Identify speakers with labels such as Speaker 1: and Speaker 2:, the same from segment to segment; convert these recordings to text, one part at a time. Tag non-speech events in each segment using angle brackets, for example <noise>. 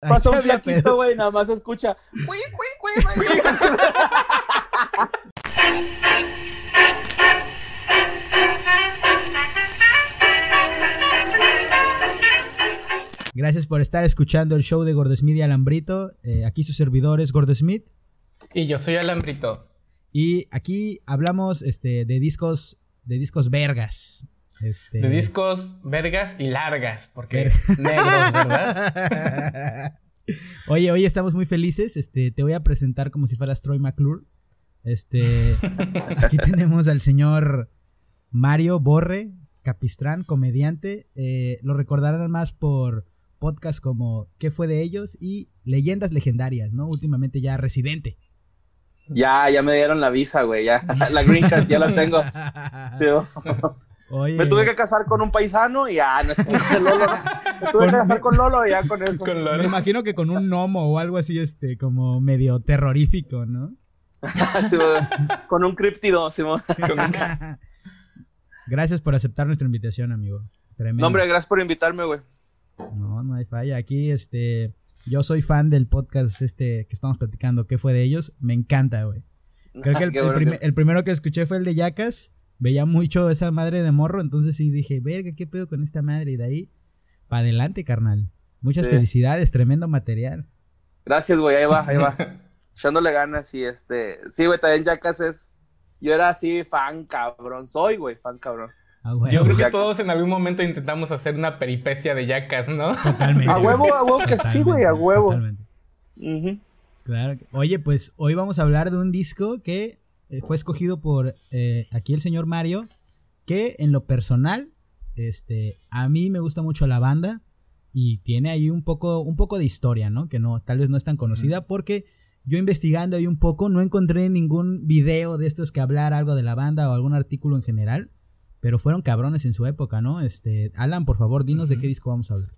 Speaker 1: Pasa un flaquito, güey, nada más escucha. <laughs>
Speaker 2: Gracias por estar escuchando el show de Gordesmith y Alambrito. Eh, aquí su servidor es Gordesmith.
Speaker 3: Y yo soy Alambrito.
Speaker 2: Y aquí hablamos este, de discos de discos vergas. Este...
Speaker 3: De discos vergas y largas, porque negros, ¿verdad? <laughs>
Speaker 2: Oye, hoy estamos muy felices. Este, te voy a presentar como si fueras Troy McClure. Este, <laughs> aquí tenemos al señor Mario Borre, Capistrán, comediante. Eh, lo recordarán más por podcasts como ¿Qué fue de ellos? y Leyendas Legendarias, ¿no? Últimamente ya residente.
Speaker 1: Ya, ya me dieron la visa, güey, ya. <laughs> La green card ya la tengo. Me tuve que casar con un paisano y ya, no es <laughs> Lolo. Me tuve que casar con Lolo y ya con eso.
Speaker 2: Me imagino que con un gnomo o algo así, este, como medio terrorífico, ¿no? <laughs>
Speaker 1: con un criptido, <laughs>
Speaker 2: Gracias por aceptar nuestra invitación, amigo.
Speaker 1: Tremendo. No, hombre, gracias por invitarme, güey.
Speaker 2: No, no hay falla. Aquí, este, yo soy fan del podcast este que estamos platicando. ¿Qué fue de ellos? Me encanta, güey. Creo que el, primero que escuché fue el de Yacas. Veía mucho esa madre de morro, entonces sí dije, verga, ¿qué pedo con esta madre? Y de ahí, para adelante, carnal. Muchas felicidades, tremendo material.
Speaker 1: Gracias, güey, ahí va, ahí va. <laughs> Echándole ganas y este... Sí, güey, también Yacas es... Yo era así fan cabrón, soy, güey, fan cabrro.
Speaker 3: Yo creo que todos en algún momento intentamos hacer una peripecia de yacas, ¿no?
Speaker 1: Totalmente. A huevo, a huevo que sí, güey, a huevo.
Speaker 2: Claro. Oye, pues hoy vamos a hablar de un disco que fue escogido por eh, aquí el señor Mario, que en lo personal, este, a mí me gusta mucho la banda y tiene ahí un poco, un poco de historia, ¿no? Que no, tal vez no es tan conocida porque yo investigando ahí un poco no encontré ningún video de estos que hablar algo de la banda o algún artículo en general pero fueron cabrones en su época, ¿no? Este, Alan, por favor, dinos de qué disco vamos a hablar.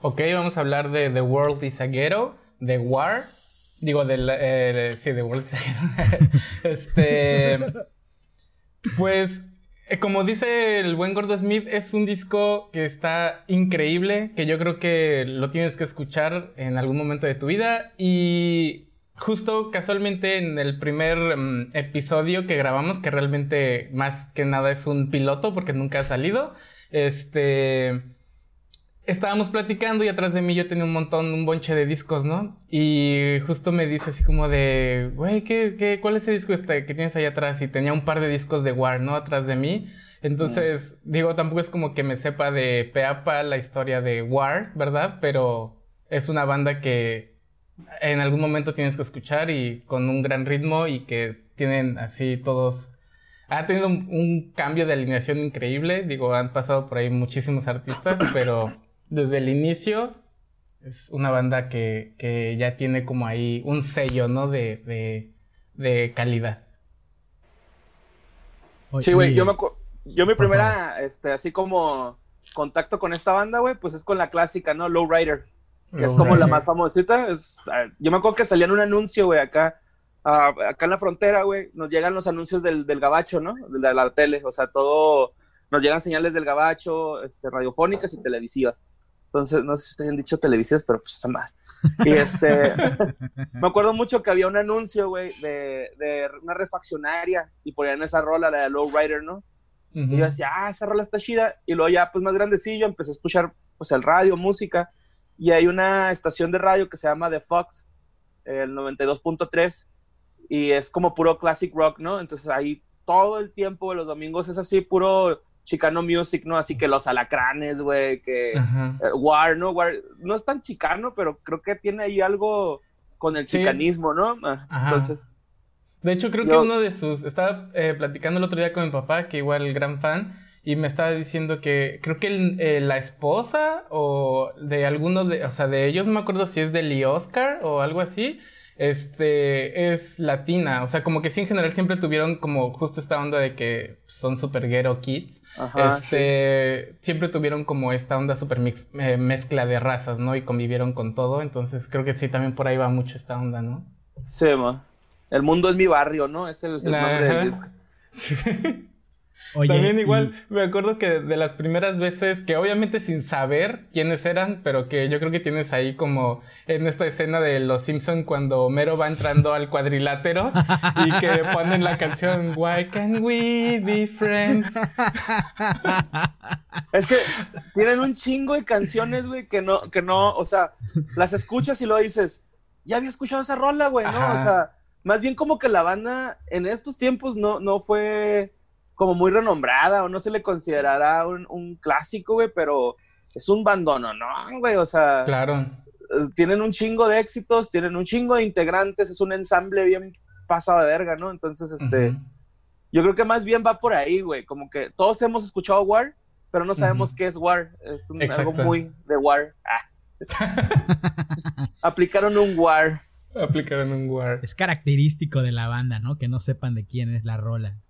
Speaker 3: Ok, vamos a hablar de The World is a Ghetto, de War. Digo, de, eh, sí, The World <laughs> este, pues, eh, como dice el buen Gordo Smith, es un disco que está increíble, que yo creo que lo tienes que escuchar en algún momento de tu vida. Y justo casualmente en el primer mm, episodio que grabamos, que realmente más que nada es un piloto porque nunca ha salido, este... Estábamos platicando y atrás de mí yo tenía un montón, un bonche de discos, ¿no? Y justo me dice así como de, güey, ¿qué, qué, cuál es ese disco este que tienes ahí atrás? Y tenía un par de discos de War, ¿no? Atrás de mí. Entonces, digo, tampoco es como que me sepa de peapa la historia de War, ¿verdad? Pero es una banda que en algún momento tienes que escuchar y con un gran ritmo y que tienen así todos... Ha tenido un, cambio de alineación increíble, digo, han pasado por ahí muchísimos artistas, pero desde el inicio es una banda que, ya tiene como ahí un sello, ¿no? De, de, calidad.
Speaker 1: Sí, güey, yo me yo mi primera, este, así como contacto con esta banda, güey, pues es con la clásica, ¿no? Low Rider que es como la más famosita. Es, ah, yo me acuerdo que salía en un anuncio, güey, acá, ah, acá en la frontera, güey, nos llegan los anuncios del, del gabacho, ¿no? De la, tele, o sea, todo, nos llegan señales del gabacho, este, radiofónicas y televisivas. Entonces, no sé si han dicho televisivas, pero pues esa madre. Y este, <laughs> me acuerdo mucho que había un anuncio, güey, de, de, una refaccionaria y ponían esa rola, la de Low Rider, ¿no? Y yo decía, ah, esa rola está chida. Y luego ya, pues más grandecillo, empecé a escuchar, pues, el radio, música y hay una estación de radio que se llama The Fox, el 92.3, y es como puro classic rock, ¿no? Entonces ahí todo el tiempo de los domingos es así, puro chicano music, ¿no? Así que los alacranes, güey, que eh, War, ¿no? War, no es tan chicano, pero creo que tiene ahí algo con el chicanismo, ¿no? Ah, entonces...
Speaker 3: De hecho, creo que uno de sus... Estaba eh, platicando el otro día con mi papá, que igual gran fan, y me estaba diciendo que creo que eh, la esposa o de alguno de, o sea, de ellos, no me acuerdo si es de Lee Oscar o algo así, este, es latina, o sea, como que sí en general siempre tuvieron como justo esta onda de que son super ghetto kids, este, siempre tuvieron como esta onda super mix, eh, mezcla de razas, ¿no? Y convivieron con todo, entonces creo que sí, también por ahí va mucho esta onda, ¿no?
Speaker 1: Sí, ma. El mundo es mi barrio, ¿no? Es el, nombre del disco. <laughs>
Speaker 3: También igual me acuerdo que de las primeras veces, que obviamente sin saber quiénes eran, pero que yo creo que tienes ahí como en esta escena de Los Simpson cuando Homero va entrando al cuadrilátero <laughs> y que ponen la canción Why Can We Be Friends. <laughs>
Speaker 1: Es que tienen un chingo de canciones, güey, que no, que no, o sea, las escuchas y lo dices, ya había escuchado esa rola, güey, ¿no? O sea, más bien como que la banda en estos tiempos no, no fue como muy renombrada o no se le considerará un, clásico, güey, pero es un bandono, ¿no? Güey, o sea.
Speaker 3: Claro.
Speaker 1: Eh, tienen un chingo de éxitos, tienen un chingo de integrantes, es un ensamble bien pasado de verga, ¿no? Entonces, este. Yo creo que más bien va por ahí, güey. Como que todos hemos escuchado War, pero no sabemos qué es War. Es algo muy de War. Ah. Aplicaron un War.
Speaker 3: Aplicaron un War.
Speaker 2: Es característico de la banda, ¿no? Que no sepan de quién es la rola.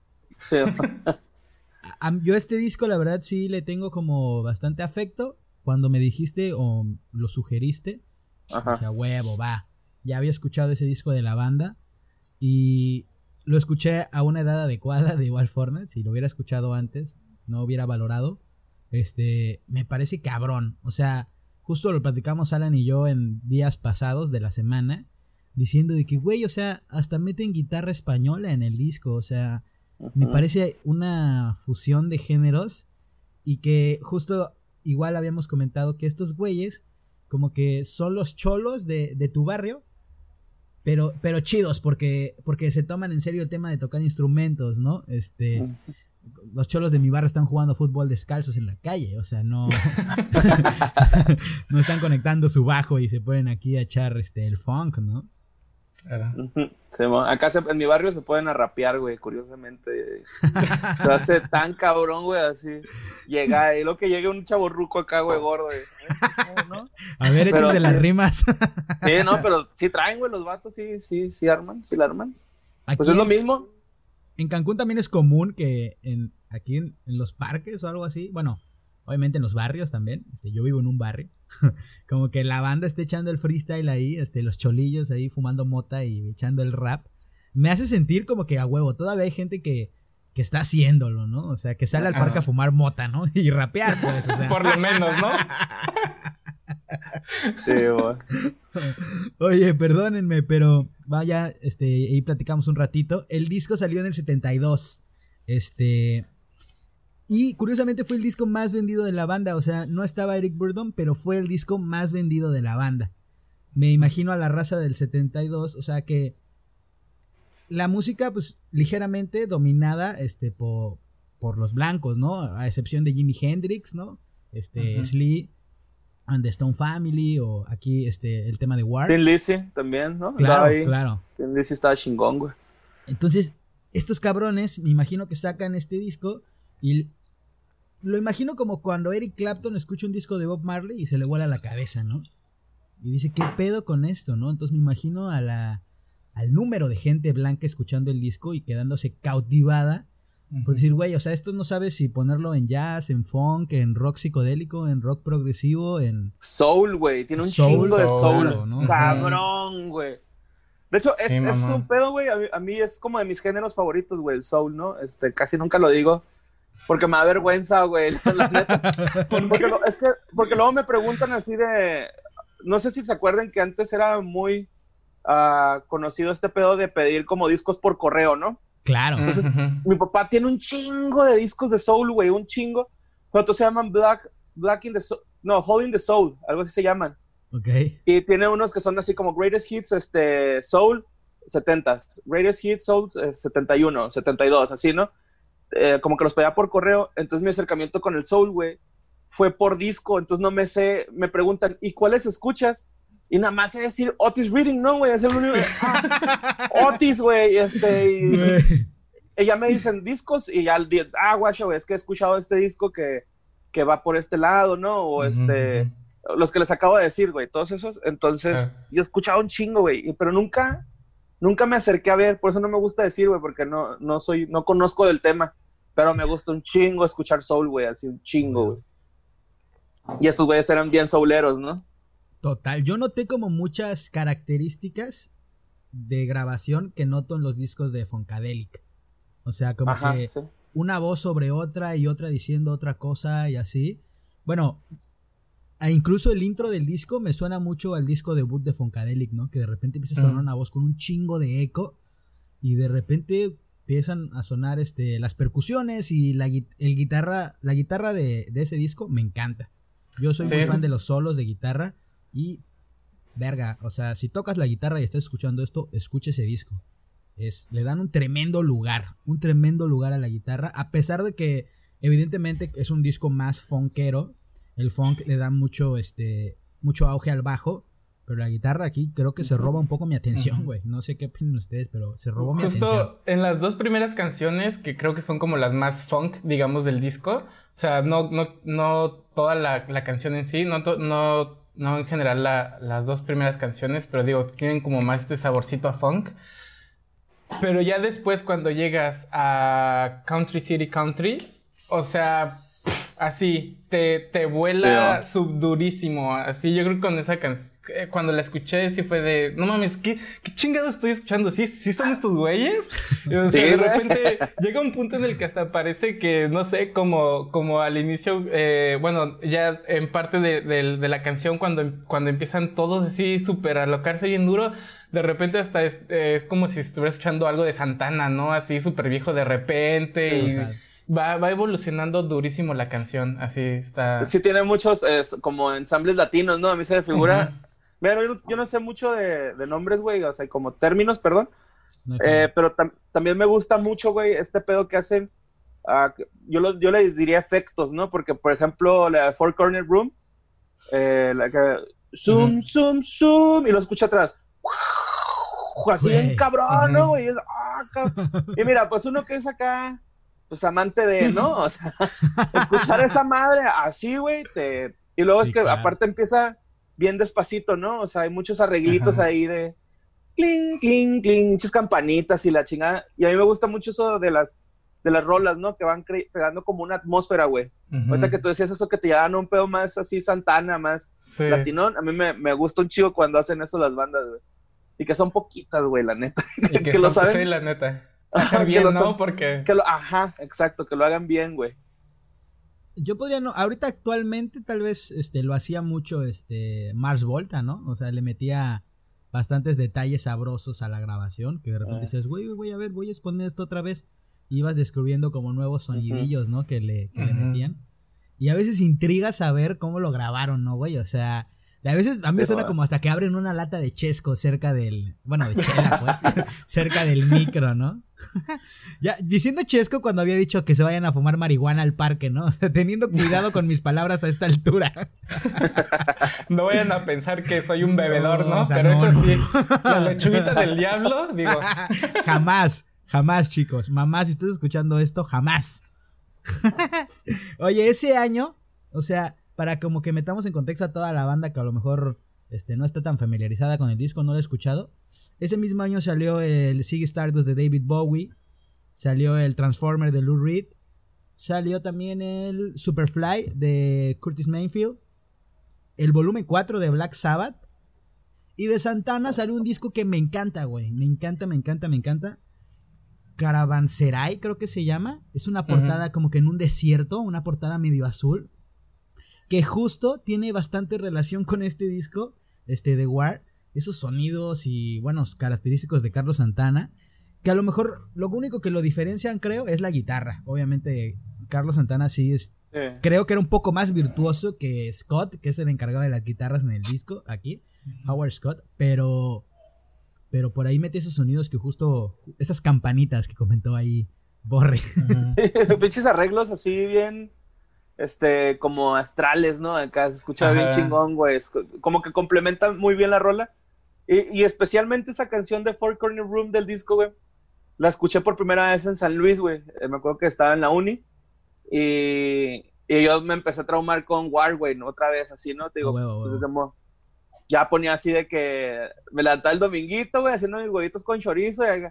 Speaker 2: Yo este disco, la verdad, sí le tengo como bastante afecto. Cuando me dijiste o lo sugeriste, Ajá. huevo, va. Ya había escuchado ese disco de la banda y lo escuché a una edad adecuada, de igual forma. Si lo hubiera escuchado antes, no hubiera valorado. Este, me parece cabrón. O sea, justo lo platicamos Alan y yo en días pasados de la semana, diciendo de que, güey, o sea, hasta meten guitarra española en el disco. O sea, me parece una fusión de géneros y que justo igual habíamos comentado que estos güeyes como que son los cholos de, de tu barrio, pero, pero chidos porque, porque se toman en serio el tema de tocar instrumentos, ¿no? Este, los cholos de mi barrio están jugando fútbol descalzos en la calle, o sea, no, <laughs> <laughs> no están conectando su bajo y se ponen aquí a echar este, el funk, ¿no?
Speaker 1: Acá en mi barrio se pueden arrapear, güey, curiosamente. Se hace tan cabrón, güey, así. Llega, y lo que llegue un chaborruco acá, güey, gordo,
Speaker 2: A ver, de las rimas.
Speaker 1: Sí, no, pero sí traen, güey, los vatos, sí, sí, sí arman, sí la arman. pues es lo mismo.
Speaker 2: En Cancún también es común que en, aquí en los parques o algo así, bueno, obviamente en los barrios también, este, yo vivo en un barrio, <laughs> como que la banda esté echando el freestyle ahí, este, los cholillos ahí fumando mota y echando el rap, me hace sentir como que a huevo, todavía hay gente que, que está haciéndolo, ¿no? O sea, que sale al parque a fumar mota, ¿no? <laughs> Y rapear, pues, o sea.
Speaker 3: Por lo menos, ¿no? <laughs>
Speaker 2: Oye, perdónenme, pero vaya, este, ahí platicamos un ratito. El disco salió en el 72. Este, y curiosamente fue el disco más vendido de la banda. O sea, no estaba Eric Burdon, pero fue el disco más vendido de la banda. Me imagino a la raza del 72. O sea que la música, pues, ligeramente dominada este, por, por los blancos, ¿no? A excepción de Jimi Hendrix, ¿no? Este, Slee and the Stone Family, o aquí este, el tema de War.
Speaker 1: Tin Lizzy también, ¿no?
Speaker 2: Claro, claro.
Speaker 1: Tin Lizzy estaba chingón, güey.
Speaker 2: Entonces, estos cabrones, me imagino que sacan este disco y lo imagino como cuando Eric Clapton escucha un disco de Bob Marley y se le vuela la cabeza, ¿no? Y dice, ¿qué pedo con esto, no? Entonces me imagino a la, al número de gente blanca escuchando el disco y quedándose cautivada. Por decir, güey, o sea, esto no sabes si ponerlo en jazz, en funk, en rock psicodélico, en rock progresivo, en...
Speaker 1: Soul, güey. Tiene un chingo de soul. ¿no? Cabrón, güey. De hecho, es, un pedo, güey. A, a, mí es como de mis géneros favoritos, güey, el soul, ¿no? Este, casi nunca lo digo. Porque me da vergüenza, güey. <laughs> porque, es que, porque luego me preguntan así de. No sé si se acuerdan que antes era muy uh, conocido este pedo de pedir como discos por correo, ¿no?
Speaker 2: Claro.
Speaker 1: Entonces, mi papá tiene un chingo de discos de soul, güey, un chingo. Pero se llaman Black, Black in the Soul. No, Holding the Soul, algo así se llaman.
Speaker 2: Ok.
Speaker 1: Y tiene unos que son así como Greatest Hits, este, Soul, 70s. Greatest Hits, Soul, 71, 72, así, ¿no? Eh, como que los pedía por correo, entonces mi acercamiento con el soul, güey, fue por disco, entonces no me sé, me preguntan, ¿y cuáles escuchas? Y nada más sé decir Otis Reading, ¿no, güey? Es el único. <laughs> Otis, güey, este. Y, ya me dicen discos y ya, ah, guacho, es que he escuchado este disco que, que va por este lado, ¿no? O este. Los que les acabo de decir, güey, todos esos. Entonces, ah. yo he escuchado un chingo, güey, pero nunca, nunca me acerqué a ver, por eso no me gusta decir, güey, porque no, no soy, no conozco del tema. Pero me gusta un chingo escuchar soul, güey, así un chingo, güey. Y estos güeyes eran bien souleros, ¿no?
Speaker 2: Total, yo noté como muchas características de grabación que noto en los discos de Funkadelic. O sea, como que una voz sobre otra y otra diciendo otra cosa y así. Bueno, incluso el intro del disco me suena mucho al disco debut de Funkadelic, ¿no? Que de repente empieza a sonar una voz con un chingo de eco y de repente empiezan a sonar este, las percusiones y la, el guitarra, la guitarra de, ese disco me encanta. Yo soy muy fan de los solos de guitarra y verga, o sea, si tocas la guitarra y estás escuchando esto, escucha ese disco. Es, le dan un tremendo lugar, un tremendo lugar a la guitarra, a pesar de que evidentemente es un disco más funkero, el funk le da mucho, este, mucho auge al bajo, pero la guitarra aquí creo que se roba un poco mi atención, güey. No sé qué opinan ustedes, pero se robó mi atención. Justo
Speaker 3: en las dos primeras canciones, que creo que son como las más funk, digamos, del disco. O sea, no, no, no toda la, la canción en sí, no, no, no en general las dos primeras canciones, pero digo, tienen como más este saborcito a funk. Pero ya después, cuando llegas a Country City Country, o sea, así, te, te vuela subdurísimo. Así, yo creo que con esa canción, eh, cuando la escuché, sí fue de, no mames, ¿qué, qué chingado estoy escuchando? ¿Sí, sí son estos güeyes? o sea, de repente llega un punto en el que hasta parece que, no sé, como, como al inicio, eh, bueno, ya en parte de, de, la canción, cuando, cuando empiezan todos así súper a locarse bien duro, de repente hasta es, es como si estuviera escuchando algo de Santana, ¿no? Así súper viejo de repente y... Va, va evolucionando durísimo la canción, así está.
Speaker 1: Sí, tiene muchos como ensambles latinos, ¿no? A mí se me figura. Mira, yo, no sé mucho de, nombres, güey, o sea, como términos, perdón. Eh, pero también me gusta mucho, güey, este pedo que hacen. Ah, yo, lo, yo les diría efectos, ¿no? Porque, por ejemplo, la Four Corner Room, eh, la que. Zoom, zoom, zoom, y lo escucha atrás. Así en cabrón, ¿no, güey? Ah, y mira, pues uno que es acá pues amante de, ¿no? <laughs> O sea, escuchar a esa madre así, güey, te... Y luego es que aparte empieza bien despacito, ¿no? O sea, hay muchos arreglitos ahí de cling, cling, cling, muchas campanitas y la chingada. Y a mí me gusta mucho eso de las de las rolas, ¿no? Que van pegando como una atmósfera, güey. Ahorita que tú decías eso que te llevan un pedo más así Santana, más latinón, a mí me, me, gusta un chido cuando hacen eso las bandas, güey. Y que son poquitas, güey, la neta.
Speaker 3: Y <laughs> que, lo saben. Sí, la neta <laughs> bien, ¿no? Porque...
Speaker 1: Que lo, ajá, exacto, que lo hagan bien, güey.
Speaker 2: Yo podría no, ahorita actualmente tal vez este lo hacía mucho este Mars Volta, ¿no? O sea, le metía bastantes detalles sabrosos a la grabación, que de repente ah. dices, güey, voy a ver, voy a exponer esto otra vez. Y ibas descubriendo como nuevos sonidillos, ¿no? Que le, que le metían. Y a veces intriga saber cómo lo grabaron, ¿no, güey? O sea, a veces a mí me suena como hasta que abren una lata de chesco cerca del. Bueno, de chela, pues. <laughs> cerca del micro, ¿no? <laughs> ya, diciendo chesco cuando había dicho que se vayan a fumar marihuana al parque, ¿no? <laughs> O sea, teniendo cuidado con mis palabras a esta altura.
Speaker 3: no vayan a pensar que soy un bebedor, ¿no? Pero eso sí, la lechuguita del diablo, digo.
Speaker 2: jamás, jamás, chicos. Mamá, si estás escuchando esto, jamás. Oye, ese año, o sea, para como que metamos en contexto a toda la banda que a lo mejor este, no está tan familiarizada con el disco, no lo ha escuchado. Ese mismo año salió el Sig Stardust de David Bowie, salió el Transformer de Lou Reed, salió también el Superfly de Curtis Mayfield, el volumen 4 de Black Sabbath, y de Santana salió un disco que me encanta, güey, me encanta, me encanta, me encanta. Caravanserai creo que se llama, es una portada como que en un desierto, una portada medio azul que justo tiene bastante relación con este disco, este de War, esos sonidos y buenos característicos de Carlos Santana, que a lo mejor lo único que lo diferencian creo es la guitarra. Obviamente Carlos Santana sí es creo que era un poco más virtuoso que Scott, que es el encargado de las guitarras en el disco aquí, Howard Scott, pero pero por ahí mete esos sonidos que justo esas campanitas que comentó ahí Borre. <laughs>
Speaker 1: Pinches arreglos así bien este, como astrales, ¿no? Acá se escucha bien chingón, güey. Como que complementa muy bien la rola. Y, especialmente esa canción de Four Corner Room del disco, güey. La escuché por primera vez en San Luis, güey. Eh, me acuerdo que estaba en la uni. Y, yo me empecé a traumar con War, güey, Otra vez así, ¿no? Te digo, pues, ya ponía así de que me levantaba el dominguito, güey, haciendo mis huevitos con chorizo y <laughs>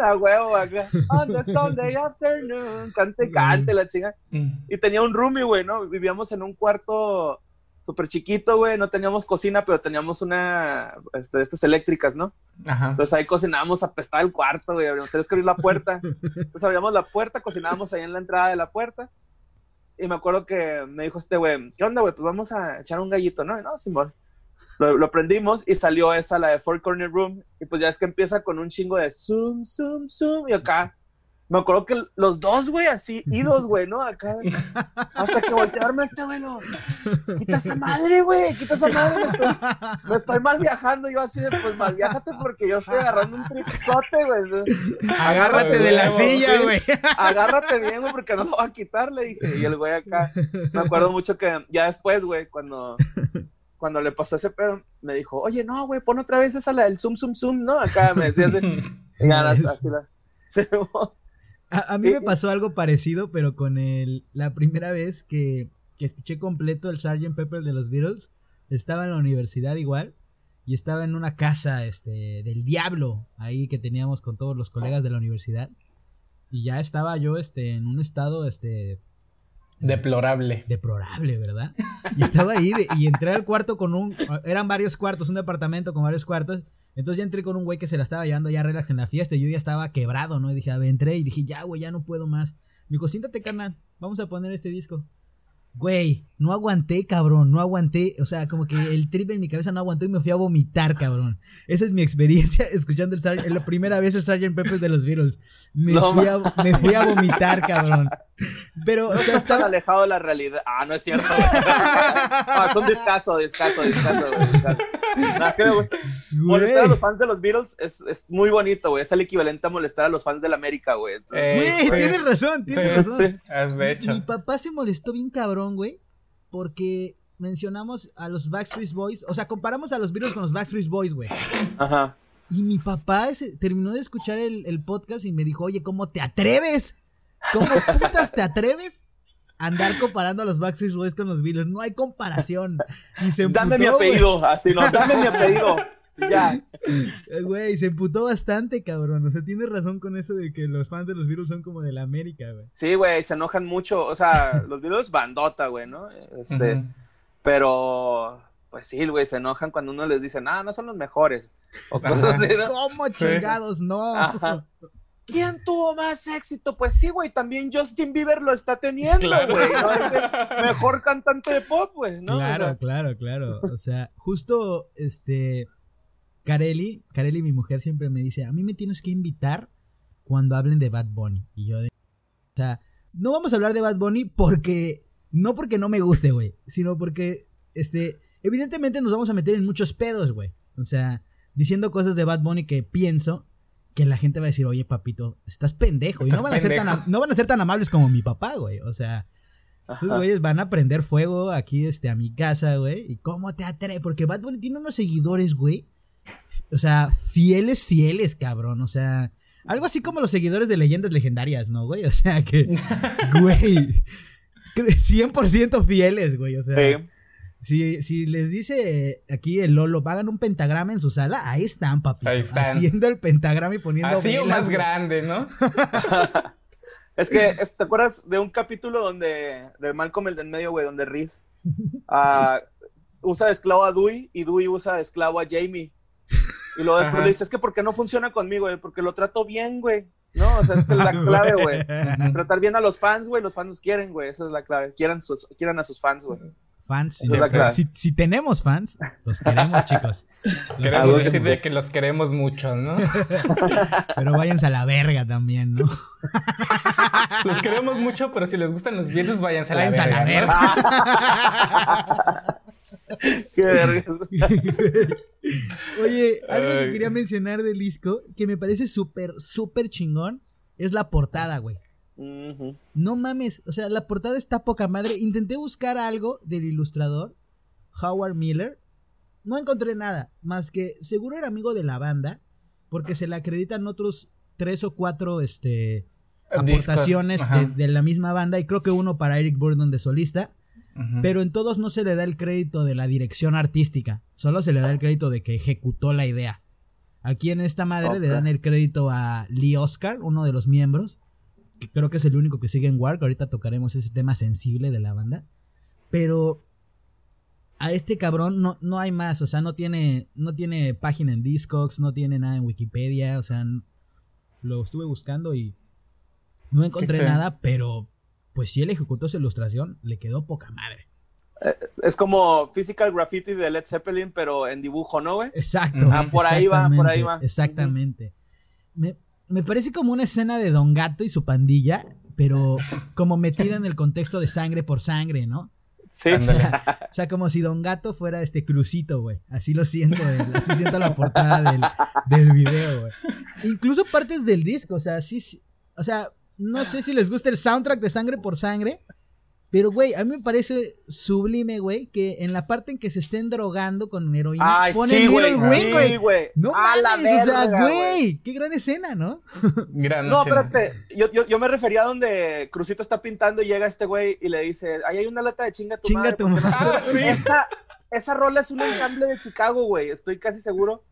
Speaker 1: acá. a huevo, acá. On the Sunday afternoon. Cante, cante la chinga. Mm. Y tenía un roomie, güey, ¿no? Vivíamos en un cuarto súper chiquito, güey, no teníamos cocina, pero teníamos una, este, estas eléctricas, ¿no? Ajá. Entonces ahí cocinábamos, apestaba el cuarto, güey, teníamos que abrir la puerta. Entonces abríamos la puerta, cocinábamos ahí en la entrada de la puerta. Y me acuerdo que me dijo este güey, ¿qué onda, güey? Pues vamos a echar un gallito, ¿no? Y no, Simón. Lo, lo, prendimos y salió esa, la de Four Corner Room. Y pues ya es que empieza con un chingo de zoom, zoom, zoom. Y acá me acuerdo que los dos, güey, así, idos, güey, ¿no? Acá, hasta que voltearme este, güey, quita esa madre, güey, quita esa madre, me estoy, me estoy, mal viajando, yo así de, pues mal viajate porque yo estoy agarrando un tripizote, güey.
Speaker 2: Agárrate de la silla, güey.
Speaker 1: Agárrate bien, güey, porque no lo va a quitar, le dije. Y el güey acá, me acuerdo mucho que ya después, güey, cuando, cuando le pasó ese pedo, me dijo, oye, no, güey, pon otra vez esa, la del zoom, zoom, zoom, ¿no? Acá me decía así, <laughs> y ya, así la... Se,
Speaker 2: a, mí me pasó algo parecido, pero con el, la primera vez que, escuché completo el Sgt. Pepper de los Beatles, estaba en la universidad igual y estaba en una casa este, del diablo ahí que teníamos con todos los colegas de la universidad. Y ya estaba yo este, en un estado este,
Speaker 3: Deplorable.
Speaker 2: Deplorable, ¿verdad? Y estaba ahí y entré al cuarto con un... Eran varios cuartos, un departamento con varios cuartos. Entonces ya entré con un güey que se la estaba llevando ya relax en la fiesta y yo ya estaba quebrado, ¿no? Y dije, a ver, entré y dije, ya, güey, ya no puedo más. Me dijo, siéntate, carnal, vamos a poner este disco. Güey, no aguanté, cabrón, no aguanté. O sea, como que el trip en mi cabeza no aguantó y me fui a vomitar, cabrón. Esa es mi experiencia <laughs> escuchando el Sargent, la primera vez el Sgt. Peppers de los Beatles. Me, fui a, me fui a vomitar, cabrón. Pero,
Speaker 1: o sea, estaba alejado de la realidad. Ah, no es cierto. <laughs> ah, es un descaso, descaso, descaso, <laughs> es que me gusta. Molestar a los fans de los Beatles es, es muy bonito, güey. Es el equivalente a molestar a los fans de la América, güey.
Speaker 2: Güey, tienes razón, tienes razón. Sí.
Speaker 3: De hecho.
Speaker 2: Mi papá se molestó bien cabrón, güey, porque mencionamos a los Backstreet Boys. O sea, comparamos a los Beatles con los Backstreet Boys, güey.
Speaker 1: Ajá.
Speaker 2: Y mi papá terminó de escuchar el, el podcast y me dijo, oye, ¿cómo te atreves? ¿Cómo putas te atreves andar comparando a los Backstreet Boys con los Beatles? No hay comparación. Y se
Speaker 1: dame mi apellido, así no, dame mi apellido. Ya.
Speaker 2: Eh, güey, se emputó bastante, cabrón. O sea, tienes razón con eso de que los fans de los Beatles son como de la América, güey.
Speaker 1: Sí, güey, se enojan mucho. O sea, los Beatles bandota, güey, ¿no? Este, pero pues sí, güey, se enojan cuando uno les dice, ah, no son los mejores. O
Speaker 2: cosas así, ¿no? ¿Cómo chingados? No.
Speaker 1: ¿Quién tuvo más éxito? Pues sí, güey, también Justin Bieber lo está teniendo, güey. ¿no? Es el mejor cantante de pop, güey, ¿no?
Speaker 2: Claro, claro, claro. O sea, justo, este, Carelli, Carelli, mi mujer, siempre me dice, a mí me tienes que invitar cuando hablen de Bad Bunny. Y yo, de... o sea, no vamos a hablar de Bad Bunny porque, no porque no me guste, güey, sino porque, este, evidentemente nos vamos a meter en muchos pedos, güey. O sea, diciendo cosas de Bad Bunny que pienso que la gente va a decir, oye, papito, estás pendejo. y no van, A ser tan, no van a ser tan amables como mi papá, güey. O sea, estos güeyes van a prender fuego aquí este, a mi casa, güey. ¿Y cómo te atreves? Porque Bad Bunny tiene unos seguidores, güey. O sea, fieles, fieles, cabrón. O sea, algo así como los seguidores de leyendas legendarias, ¿no, güey? O sea, que, <laughs> güey, 100% fieles, güey. O sea, si, si les dice aquí el Lolo, hagan un pentagrama en su sala, ahí están, papi. Haciendo el pentagrama y poniendo.
Speaker 3: Así más grande, ¿no? <laughs>
Speaker 1: es que, ¿te acuerdas de un capítulo donde, de Malcolm el del medio, güey, donde Riz uh, usa de esclavo a Dewey y Dewey usa de esclavo a Jamie? Y luego después le dice, es que porque no funciona conmigo, güey, porque lo trato bien, güey. No, o sea, esa es la <laughs> clave, güey. Tratar bien a los fans, güey, los fans quieren, güey, esa es la clave. Quieran, sus, quieran a sus fans, güey.
Speaker 2: Fans. Si, si, tenemos fans, los queremos, chicos. <laughs>
Speaker 3: Los queremos decir que los queremos mucho, ¿no? <laughs>
Speaker 2: Pero váyanse a la verga también, ¿no? <laughs>
Speaker 3: Los queremos mucho, pero si les gustan los bienes, váyanse a la váyanse verga. A la verga.
Speaker 1: Qué verga.
Speaker 2: Oye, algo que quería mencionar del disco, que me parece súper, súper chingón, es la portada, güey. No mames, o sea, la portada está poca madre. Intenté buscar algo del ilustrador, Howard Miller. No encontré nada, más que seguro era amigo de la banda, porque se le acreditan otros tres o cuatro este, aportaciones de, la misma banda, y creo que uno para Eric Burdon de solista. Pero en todos no se le da el crédito de la dirección artística, solo se le da el crédito de que ejecutó la idea. Aquí en esta madre le dan el crédito a Lee Oscar, uno de los miembros, creo que es el único que sigue en Wark. Ahorita tocaremos ese tema sensible de la banda. Pero a este cabrón no, no hay más, o sea, no tiene, no tiene página en Discogs, no tiene nada en Wikipedia, o sea, lo estuve buscando y no encontré nada, pero pues si él ejecutó su ilustración, le quedó poca madre.
Speaker 1: Es, como Physical Graffiti de Led Zeppelin, pero en dibujo, ¿no, güey?
Speaker 2: Exacto.
Speaker 1: Ah, por ahí va, por ahí va.
Speaker 2: Exactamente. me, me parece como una escena de Don Gato y su pandilla, pero como metida en el contexto de sangre por sangre, ¿no?
Speaker 1: Sí.
Speaker 2: O sea, como si Don Gato fuera este crucito, güey. Así lo siento, Así siento la portada del, del video, güey. Incluso partes del disco, o sea, sí, o sea, no sé si les gusta el soundtrack de Sangre por Sangre, pero, güey, a mí me parece sublime, güey, que en la parte en que se estén drogando con heroína,
Speaker 1: Ay, ponen sí, güey, sí, güey.
Speaker 2: No a mames, o sea, güey, qué gran escena, ¿no? <laughs>
Speaker 1: Gran no, espérate, yo, yo, yo, me refería a donde Crucito está pintando y llega este güey y le dice, ahí hay una lata de chinga tu
Speaker 2: chinga
Speaker 1: madre.
Speaker 2: Tu madre.
Speaker 1: Ah, <laughs> sí. esa, esa rola es un ensamble de Chicago, güey, estoy casi seguro.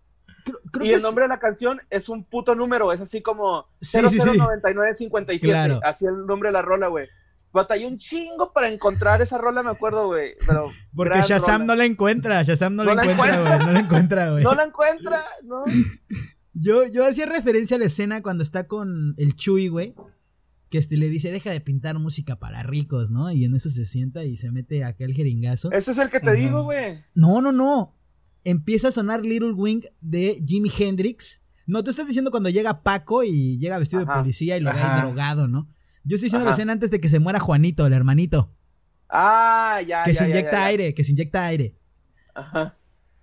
Speaker 1: y el nombre de la canción es un puto número, es así como sí, 009957, claro. así el nombre de la rola, güey. Batallé un chingo para encontrar esa rola, me acuerdo, güey. Pero
Speaker 2: Porque Shazam no la encuentra, Shazam no, la encuentra, güey. No la encuentra, güey.
Speaker 1: No la encuentra, no. <laughs>
Speaker 2: Yo, yo hacía referencia a la escena cuando está con el Chuy, güey. Que este le dice, deja de pintar música para ricos, ¿no? Y en eso se sienta y se mete aquel jeringazo.
Speaker 1: Ese es el que te digo, güey.
Speaker 2: No, no, no. Empieza a sonar Little Wing de Jimi Hendrix. No, tú estás diciendo cuando llega Paco y llega vestido de policía y lo ve drogado, ¿no? Yo estoy diciendo la escena antes de que se muera Juanito, el hermanito.
Speaker 1: Ah, ya,
Speaker 2: Que
Speaker 1: se
Speaker 2: inyecta aire, que se inyecta aire.
Speaker 1: Ajá.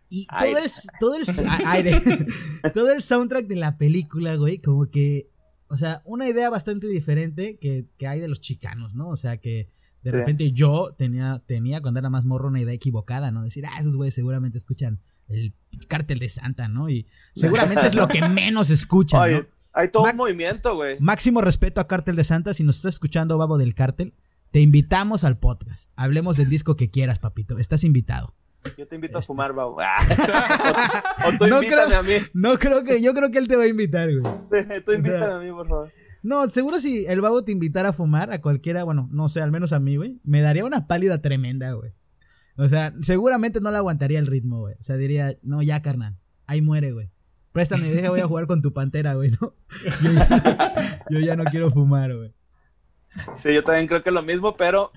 Speaker 2: Y todo el, todo el aire, <laughs> todo el soundtrack de la película, güey, como que, o sea, una idea bastante diferente que, que hay de los chicanos, ¿no? O sea, que de repente yo tenía, tenía cuando era más morro una idea equivocada, ¿no? Decir, ah, esos güeyes seguramente escuchan el cártel de Santa, ¿no? Y seguramente es lo que <laughs> menos escuchan, ¿no?
Speaker 1: Hay todo un movimiento, güey.
Speaker 2: Máximo respeto a Cártel de Santa. Si nos estás escuchando, Babo del Cártel, te invitamos al podcast. Hablemos del disco que quieras, papito. Estás invitado.
Speaker 1: Yo te invito a este. fumar, Babo. <laughs> o, tú no
Speaker 2: creo,
Speaker 1: a mí.
Speaker 2: No creo que, yo creo que él te va a invitar,
Speaker 1: güey. <laughs> tú invítame a mí, por favor.
Speaker 2: No, seguro si el babo te invitara a fumar a cualquiera, bueno, no sé, al menos a mí, güey, me daría una pálida tremenda, güey. O sea, seguramente no le aguantaría el ritmo, güey. O sea, diría, no, ya, carnal, ahí muere, güey préstame, deja, voy a jugar con tu pantera, güey, ¿no? Yo ya, no quiero fumar, güey.
Speaker 1: Sí, yo también creo que es lo mismo, pero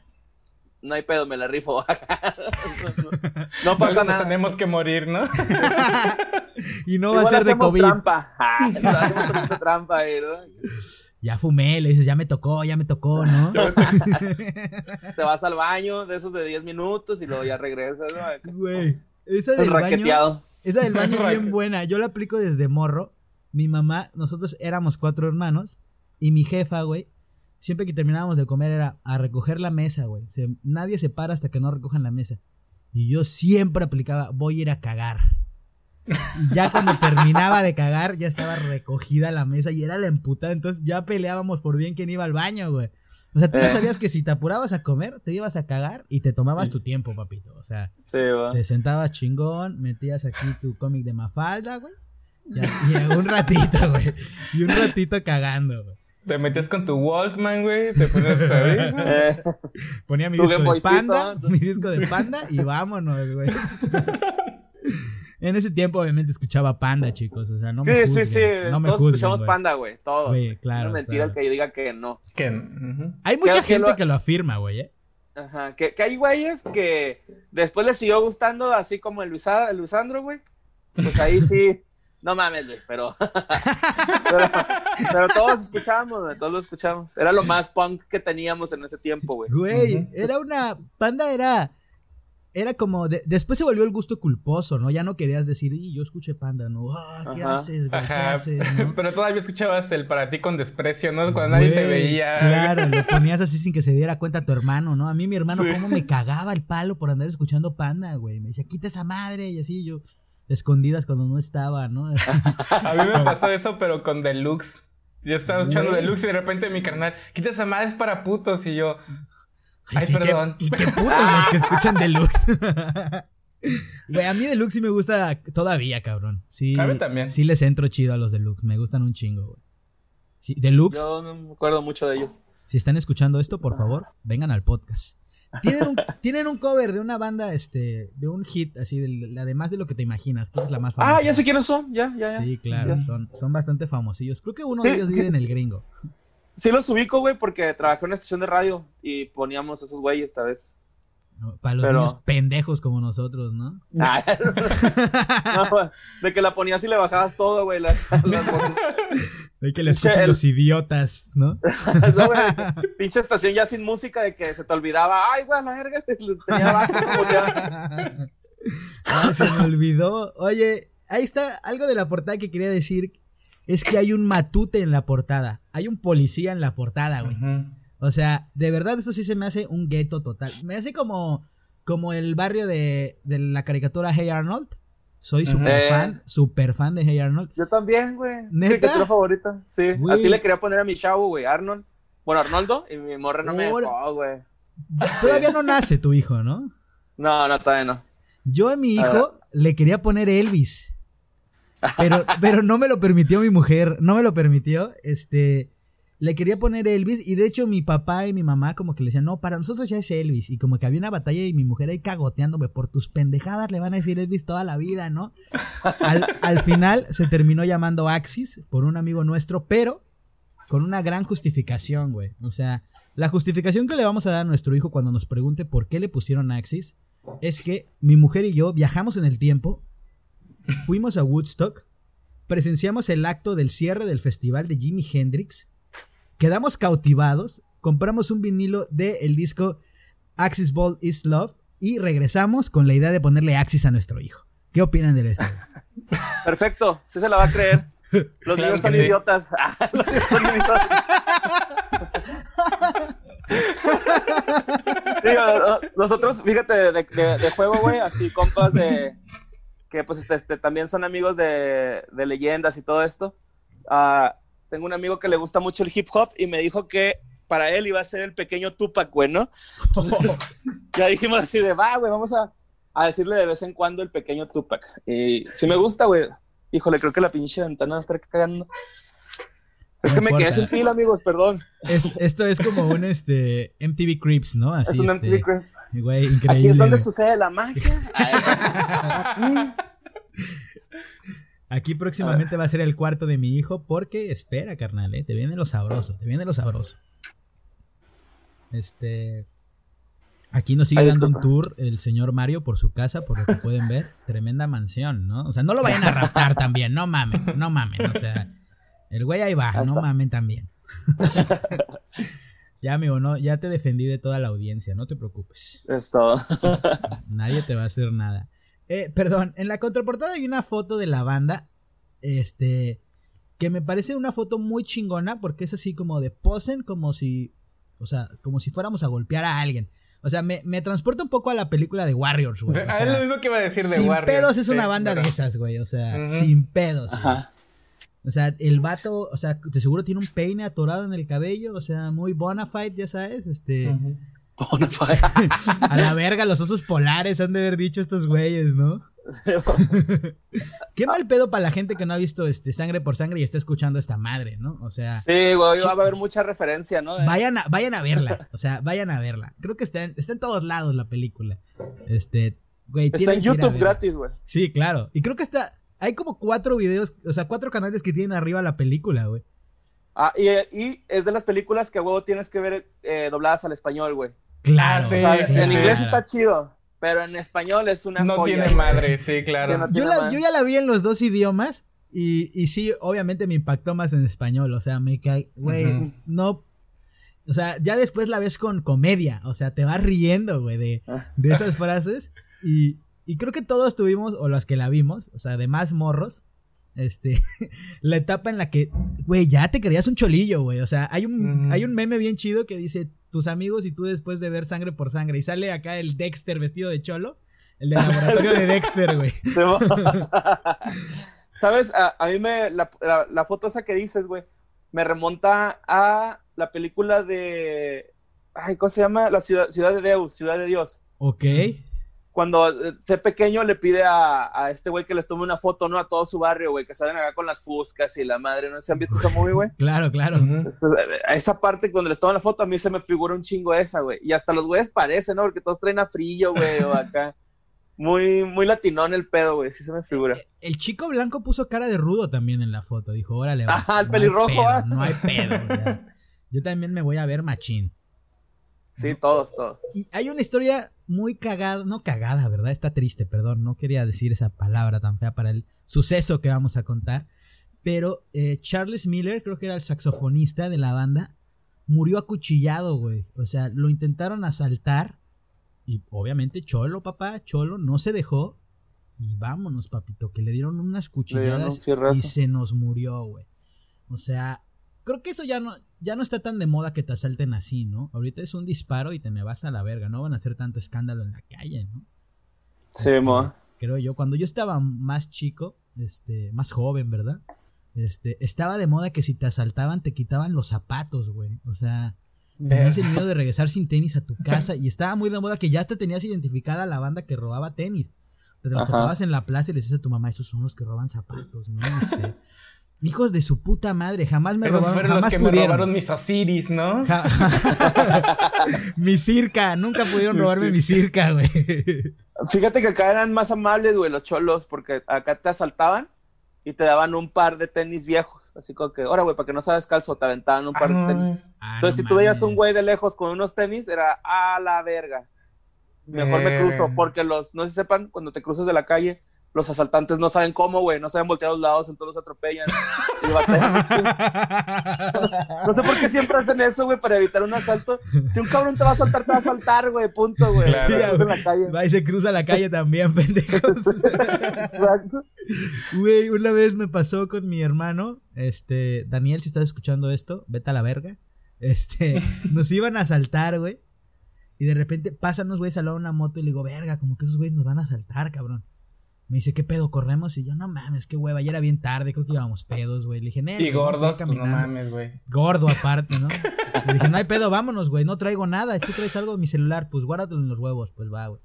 Speaker 1: no hay pedo, me la rifo. <laughs> no, pasa nada.
Speaker 3: Tenemos que morir, ¿no? <laughs>
Speaker 2: y no va a ser de COVID.
Speaker 1: Trampa. <laughs> hacemos trampa ahí, ¿no?
Speaker 2: Ya fumé, le dices, ya me tocó, ya me tocó, ¿no?
Speaker 1: Te vas al baño de esos de 10 minutos y luego ya regresas,
Speaker 2: ¿no? Güey, esa del baño esa del baño es bien buena. Yo la aplico desde morro. Mi mamá, nosotros éramos cuatro hermanos. Y mi jefa, güey, siempre que terminábamos de comer era a recoger la mesa, güey. nadie se para hasta que no recojan la mesa. Y yo siempre aplicaba, voy a ir a cagar. Y ya cuando <laughs> terminaba de cagar, ya estaba recogida la mesa y era la emputada. Entonces ya peleábamos por bien quién iba al baño, güey. O sea, tú ya eh. sabías que si te apurabas a comer, te ibas a cagar y te tomabas tu tiempo, papito. O sea, te sentabas chingón, metías aquí tu cómic de Mafalda, güey. y un ratito, <laughs> güey. Y un ratito cagando, güey.
Speaker 3: Te metías con tu Walkman, güey. Te ponías
Speaker 2: a <laughs> Ponía mi disco de panda, <laughs> mi disco de panda y vámonos, güey. En ese tiempo, obviamente, escuchaba Panda, chicos. O sea, no me
Speaker 1: Sí, sí, sí.
Speaker 2: No
Speaker 1: Todos escuchamos Panda, güey. Todos.
Speaker 2: Güey, claro.
Speaker 1: Es mentira el que diga que no.
Speaker 3: Que,
Speaker 2: Hay mucha gente que lo... afirma, güey, ¿eh?
Speaker 1: Ajá. Que, que hay güeyes que después les siguió gustando, así como el, Luis, el Luisandro, güey. Pues ahí sí. <laughs> No mames, Luis, <laughs> pero... pero, todos escuchábamos, güey, todos lo escuchamos. Era lo más punk que teníamos en ese tiempo, güey.
Speaker 2: Güey, era una... Panda era era como, después se volvió el gusto culposo, ¿no? Ya no querías decir, y yo escuché Panda, ¿no? Ah, ¿qué haces, güey? ¿Qué haces? <laughs>
Speaker 3: Pero todavía escuchabas el para ti con desprecio, ¿no? Cuando nadie te veía.
Speaker 2: Claro, lo ponías así sin que se diera cuenta tu hermano, ¿no? A mí mi hermano cómo me cagaba el palo por andar escuchando Panda, güey. Me decía, quita esa madre, y así yo, escondidas cuando no estaba, ¿no? <laughs>
Speaker 3: A mí me pasó eso, pero con Deluxe. Yo estaba escuchando Deluxe y de repente mi carnal, quita esa madre, es para putos, y yo... Ay, perdón.
Speaker 2: y qué putos los que escuchan <laughs> Deluxe. <laughs> Güey, a mí Deluxe sí me gusta todavía, cabrón. Sí,
Speaker 3: a mí también.
Speaker 2: Sí les entro chido a los Deluxe. Me gustan un chingo, güey. Sí, Deluxe.
Speaker 1: Yo no me acuerdo mucho de ellos.
Speaker 2: Si están escuchando esto, por favor, vengan al podcast. Tienen un, <laughs> tienen un cover de una banda, este, de un hit, así, de, además de lo que te imaginas. es la más
Speaker 1: famosa? Ah, ya sé quiénes son, ya, ya, ya.
Speaker 2: Sí, claro, Son, son bastante famosillos. Creo que uno de ellos vive en el gringo.
Speaker 1: Sí los ubico, güey, porque trabajé en una estación de radio y poníamos esos güeyes esta vez.
Speaker 2: Para los niños pendejos como nosotros, ¿no? <laughs>
Speaker 1: Ah, de que la ponías y le bajabas todo, güey. <laughs>
Speaker 2: de que le escuchan los idiotas, ¿no? <laughs>
Speaker 1: pinche estación ya sin música, de que se te olvidaba. Ay, güey, la verga, tenía bajo,
Speaker 2: ah, se me olvidó. Oye, ahí está algo de la portada que quería decir. Es que hay un matute en la portada. Hay un policía en la portada, güey. O sea, de verdad esto sí se me hace un gueto total. Me hace como, como el barrio de, de la caricatura Hey Arnold. Soy súper fan, súper fan de Hey Arnold.
Speaker 1: Yo también, güey. ¿Neta? Mi caricatura favorita. Sí. Así le quería poner a mi chavo, güey, Arnold. Bueno, Arnoldo, y mi morra no me dejó, güey.
Speaker 2: Todavía no nace tu hijo, ¿no?
Speaker 1: No, no, todavía no.
Speaker 2: Yo a mi hijo le quería poner Elvis. Pero, <laughs> pero no me lo permitió mi mujer. No me lo permitió. Este le quería poner Elvis y de hecho mi papá y mi mamá como que le decían, no, para nosotros ya es Elvis. Y como que había una batalla y mi mujer ahí cagoteándome por tus pendejadas le van a decir Elvis toda la vida, ¿no? Al, final se terminó llamando Axis por un amigo nuestro, pero con una gran justificación, güey. O sea, la justificación que le vamos a dar a nuestro hijo cuando nos pregunte por qué le pusieron Axis es que mi mujer y yo viajamos en el tiempo, fuimos a Woodstock, presenciamos el acto del cierre del festival de Jimi Hendrix, quedamos cautivados, compramos un vinilo del el disco Axis Ball is Love y regresamos con la idea de ponerle Axis a nuestro hijo. ¿Qué opinan de esto?
Speaker 1: Perfecto, sí se la va a creer. Los niños son idiotas. <laughs> Los niños son idiotas. <laughs> nosotros, fíjate, de, juego, güey, así compas de que pues este, este también son amigos de, de leyendas y todo esto. Uh, tengo un amigo que le gusta mucho el hip hop y me dijo que para él iba a ser el pequeño Tupac, güey, ¿no? <laughs> <laughs> ya dijimos así de, va, güey, vamos a, a, decirle de vez en cuando el pequeño Tupac. Y si me gusta, güey, híjole, creo que la pinche ventana está cagando. Es que me quedé sin pila, amigos, perdón.
Speaker 2: esto es como un este, MTV Creeps, ¿no? Así,
Speaker 1: es un MTV
Speaker 2: este,
Speaker 1: Creeps.
Speaker 2: Güey, increíble.
Speaker 1: Aquí es donde sucede la magia. <laughs>
Speaker 2: Aquí próximamente va a ser el cuarto de mi hijo porque espera, carnal, ¿eh? te viene lo sabroso, te viene lo sabroso. Este, aquí nos sigue dando un tour el señor Mario por su casa, por lo que pueden ver, <laughs> tremenda mansión, ¿no? O sea, no lo vayan a raptar también, no mamen, no mamen, o sea, el güey ahí va, no mamen también. <laughs> ya, amigo, no, ya te defendí de toda la audiencia, no te preocupes.
Speaker 1: Es todo. <laughs>
Speaker 2: Nadie te va a hacer nada. Eh, perdón, en la contraportada hay una foto de la banda. Este. Que me parece una foto muy chingona. Porque es así como de posen, como si. O sea, como si fuéramos a golpear a alguien. O sea, me, transporta un poco a la película de Warriors, güey. <laughs>
Speaker 3: es lo mismo que iba a decir de
Speaker 2: sin
Speaker 3: Warriors.
Speaker 2: Sin pedos es una banda de esas, güey. O sea, sin pedos. Ajá. O sea, el vato, o sea, de seguro tiene un peine atorado en el cabello. O sea, muy bona fide, ya sabes. Este. <laughs> a la verga, los osos polares han de haber dicho estos güeyes, ¿no? <laughs> Qué mal pedo para la gente que no ha visto este sangre por sangre y está escuchando esta madre, ¿no? O sea.
Speaker 1: Sí, güey, va a haber mucha referencia, ¿no?
Speaker 2: Vayan a, vayan a verla. O sea, vayan a verla. Creo que está en, está en todos lados la película. Este, güey.
Speaker 1: Está en YouTube gratis, güey.
Speaker 2: Sí, claro. Y creo que está. Hay como cuatro videos, o sea, cuatro canales que tienen arriba la película, güey.
Speaker 1: Ah, y, es de las películas que, güey, tienes que ver eh, dobladas al español, güey.
Speaker 2: Claro.
Speaker 1: en inglés está chido, pero en español es una
Speaker 3: No tiene madre, sí, claro.
Speaker 2: yo, ya la vi en los dos idiomas y, y sí, obviamente me impactó más en español. O sea, me cae, güey, no. O sea, ya después la ves con comedia. O sea, te vas riendo, güey, de, ah. de esas frases. Y, y creo que todos tuvimos, o los que la vimos, o sea, de más morros, este, <laughs> la etapa en la que, güey, ya te creías un cholillo, güey. O sea, hay un, hay un meme bien chido que dice, tus amigos y tú después de ver sangre por sangre. Y sale acá el Dexter vestido de cholo. El de laboratorio de <laughs> Dexter, güey. <laughs>
Speaker 1: ¿Sabes? A, mí me. La, la, foto esa que dices, güey, me remonta a la película de. Ay, ¿cómo se llama? La ciudad, ciudad de Deus, Ciudad de Dios.
Speaker 2: Ok.
Speaker 1: Cuando eh, sé pequeño le pide a, este güey que les tome una foto, ¿no? A todo su barrio, güey, que salen acá con las fuscas y la madre, ¿no? ¿Se han visto esa movie, güey?
Speaker 2: Claro, claro.
Speaker 1: A esa parte donde les toman la foto, a mí se me figura un chingo esa, güey. Y hasta los güeyes parecen, ¿no? Porque todos traen a frío, güey, o acá. Muy, muy latinón el pedo, güey, sí se me figura.
Speaker 2: El, chico blanco puso cara de rudo también en la foto, dijo, órale.
Speaker 1: Ajá, el pelirrojo,
Speaker 2: No hay pedo, Yo también me voy a ver machín.
Speaker 1: Sí, todos, todos.
Speaker 2: Y hay una historia muy cagada, no cagada, ¿verdad? Está triste, perdón, no quería decir esa palabra tan fea para el suceso que vamos a contar. Pero eh, Charles Miller, creo que era el saxofonista de la banda, murió acuchillado, güey. O sea, lo intentaron asaltar. Y obviamente, Cholo, papá, Cholo, no se dejó. Y vámonos, papito, que le dieron unas cuchilladas y se nos murió, güey. O sea, creo que eso ya no, ya no está tan de moda que te asalten así, ¿no? Ahorita es un disparo y te me vas a la verga, no van a hacer tanto escándalo en la calle, ¿no?
Speaker 1: Sí, este,
Speaker 2: Creo yo, cuando yo estaba más chico, este, más joven, ¿verdad? Este, estaba de moda que si te asaltaban te quitaban los zapatos, güey. O sea, tenías el miedo de regresar sin tenis a tu casa y estaba muy de moda que ya te tenías identificada la banda que robaba tenis. Te los topabas en la plaza y le decías a tu mamá, estos son los que roban zapatos, ¿no? Este, Hijos de su puta madre, jamás me robaron, fueron jamás los que me robaron
Speaker 3: mis Osiris, ¿no? <laughs>
Speaker 2: mi circa, nunca pudieron robarme mi circa, güey.
Speaker 1: Fíjate que acá eran más amables, güey, los cholos, porque acá te asaltaban y te daban un par de tenis viejos. Así como que, ahora, güey, para que no sabes calzo, te aventaban un par de tenis. Ah, Entonces, si tú veías un güey de lejos con unos tenis, era a la verga. Mejor me cruzo, porque los, no se sepan, cuando te cruzas de la calle, los asaltantes no saben cómo, güey, no saben voltear a los lados, entonces los atropellan. no sé por qué siempre hacen eso, güey, para evitar un asalto. Si un cabrón te va a asaltar, te va a asaltar, güey, punto, güey. Sí,
Speaker 2: Va y se cruza la calle también, pendejos. Exacto. Güey, una vez me pasó con mi hermano, este, Daniel, si estás escuchando esto, vete a la verga. Este, <laughs> nos iban a asaltar, güey. Y de repente pasan unos güeyes al lado de una moto y le digo, verga, como que esos güeyes nos van a asaltar, cabrón. Me dice, ¿qué pedo? ¿Corremos? Y yo, no mames, qué hueva. Ya era bien tarde, creo que íbamos pedos, güey. Le dije,
Speaker 3: Y gordos, pues, no mames, güey.
Speaker 2: Gordo aparte, ¿no? <laughs> Le dije, no hay pedo, vámonos, güey. No traigo nada. ¿Tú traes algo de mi celular? Pues guárdatelo en los huevos. Pues va, güey.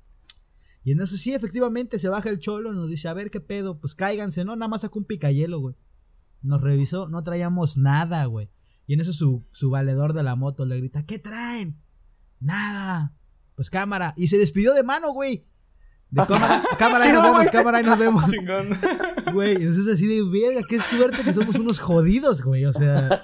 Speaker 2: Y en eso sí, efectivamente, se baja el cholo y nos dice, a ver, ¿qué pedo? Pues cáiganse, ¿no? Nada más sacó un picayelo, güey. Nos revisó, no traíamos nada, güey. Y en eso su, su valedor de la moto le grita, ¿qué traen? Nada. Pues cámara. Y se despidió de mano, güey. De <laughs> cámara, cámara y nos vemos, cámara y nos vemos. Güey, eso es así de verga, qué suerte que somos unos jodidos, güey, o sea.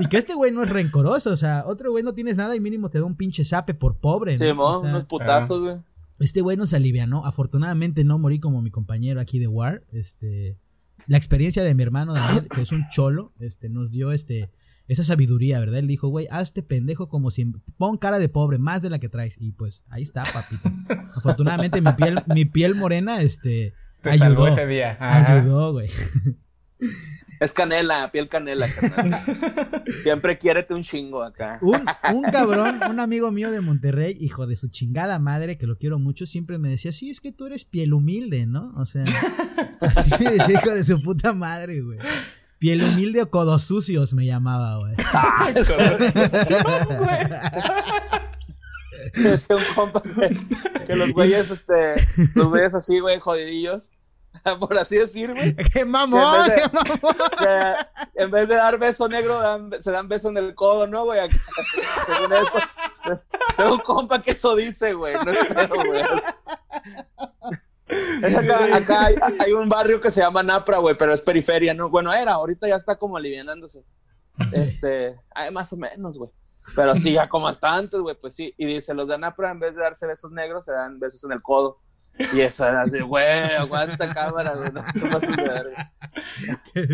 Speaker 2: Y que este güey no es rencoroso, o sea, otro güey no tienes nada y mínimo te da un pinche sape por pobre,
Speaker 1: ¿no? Sí, mo, unos putazos, güey.
Speaker 2: Este güey nos alivianó, afortunadamente no morí como mi compañero aquí de War, este... La experiencia de mi hermano Daniel, que es un cholo, este, nos dio este esa sabiduría, ¿verdad? Él dijo, güey, hazte pendejo como si pon cara de pobre, más de la que traes. Y pues ahí está, papito. <laughs> Afortunadamente mi piel, mi piel morena, este, ayudó. ese día. Ayudó, güey.
Speaker 1: Es canela, piel canela, <laughs> Siempre quiérete un chingo acá.
Speaker 2: Un, un, cabrón, un amigo mío de Monterrey, hijo de su chingada madre, que lo quiero mucho, siempre me decía, sí, es que tú eres piel humilde, ¿no? O sea, <laughs> así me decía, hijo de su puta madre, güey. Piel humilde o codos sucios me llamaba, güey. <laughs> <laughs>
Speaker 1: Es un compa que, los güeyes, este, los güeyes así, güey, jodidillos, <laughs> por así decir, güey.
Speaker 2: ¡Qué mamón!
Speaker 1: En
Speaker 2: vez de, ¡Qué mamón!
Speaker 1: en vez de dar beso negro, se dan beso en el codo, ¿no, güey? Según él, pues, tengo un compa que eso dice, güey, no es pedo, güey <laughs> acá, hay, un barrio que se llama Napra, güey, pero es periferia, ¿no? Bueno, era, ahorita ya está como alivianándose. Este, hay más o menos, güey. Pero sí, ya como hasta antes, güey, pues sí. Y dice, los de Napra, en vez de darse besos negros, se dan besos en el codo. Y eso era así, güey, aguanta cámara, güey. <laughs>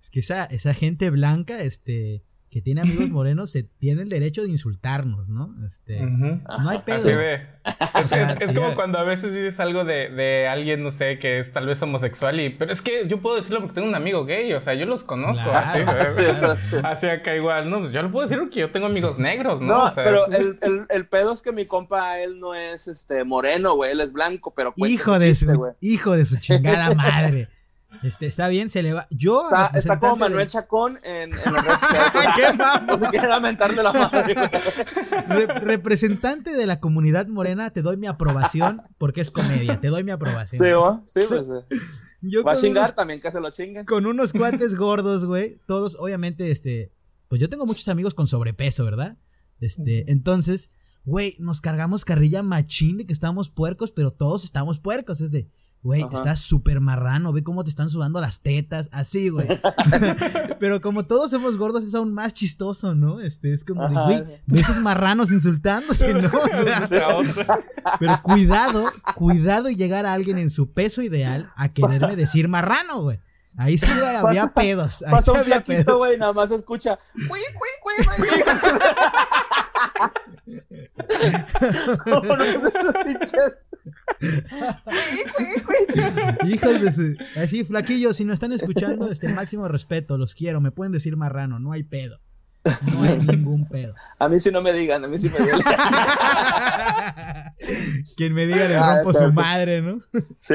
Speaker 2: es que esa, esa gente blanca, este que tiene amigos <laughs> morenos se tiene el derecho de insultarnos, ¿no? Este, no hay pedo.
Speaker 3: Así ve. <laughs> Es, como cuando a veces dices algo de, de, alguien, no sé, que es tal vez homosexual y, pero es que yo puedo decirlo porque tengo un amigo gay, o sea, yo los conozco. así, <laughs> así, acá igual, no, pues yo lo puedo decir porque yo tengo amigos negros, ¿no?
Speaker 1: No, pero el, el, el, pedo es que mi compa, él no es este moreno, güey, él es blanco, pero
Speaker 2: hijo de su, hijo de su chingada madre. Este, está bien, se le va. Yo.
Speaker 1: Está, está como Manuel Chacón en, en. <laughs> ¿Qué vamos? No quiere lamentarle la madre.
Speaker 2: representante de la comunidad morena, te doy mi aprobación porque es comedia. Te doy mi aprobación.
Speaker 1: Sí, ¿va? Sí, pues. Yo Va a chingar también, que se lo chinguen.
Speaker 2: Con unos cuates gordos, güey. Todos, obviamente, este. Pues yo tengo muchos amigos con sobrepeso, ¿verdad? Este, entonces, güey, nos cargamos carrilla machín de que estamos puercos, pero todos estamos puercos. Es de, Güey, estás súper marrano, ve cómo te están sudando las tetas, así, güey. <laughs> <laughs> Pero como todos somos gordos, es aún más chistoso, ¿no? Este, es como, güey, ves esos marranos insultándose, ¿no? <laughs> pero cuidado, cuidado y llegar a alguien en su peso ideal a quererme decir marrano, güey. Ahí sí había pedos. Ahí
Speaker 1: pasó un flaquito, güey, nada más escucha. Güey, güey, güey. <laughs>
Speaker 2: Hijos de su... Así, flaquillos, si no están escuchando, este máximo respeto, los quiero, me pueden decir marrano, no hay pedo. No hay ningún pedo.
Speaker 1: A mí sí no me digan, a mí sí me digan. <laughs>
Speaker 2: Quien me diga le ah, rompo su madre, ¿no?
Speaker 1: Sí.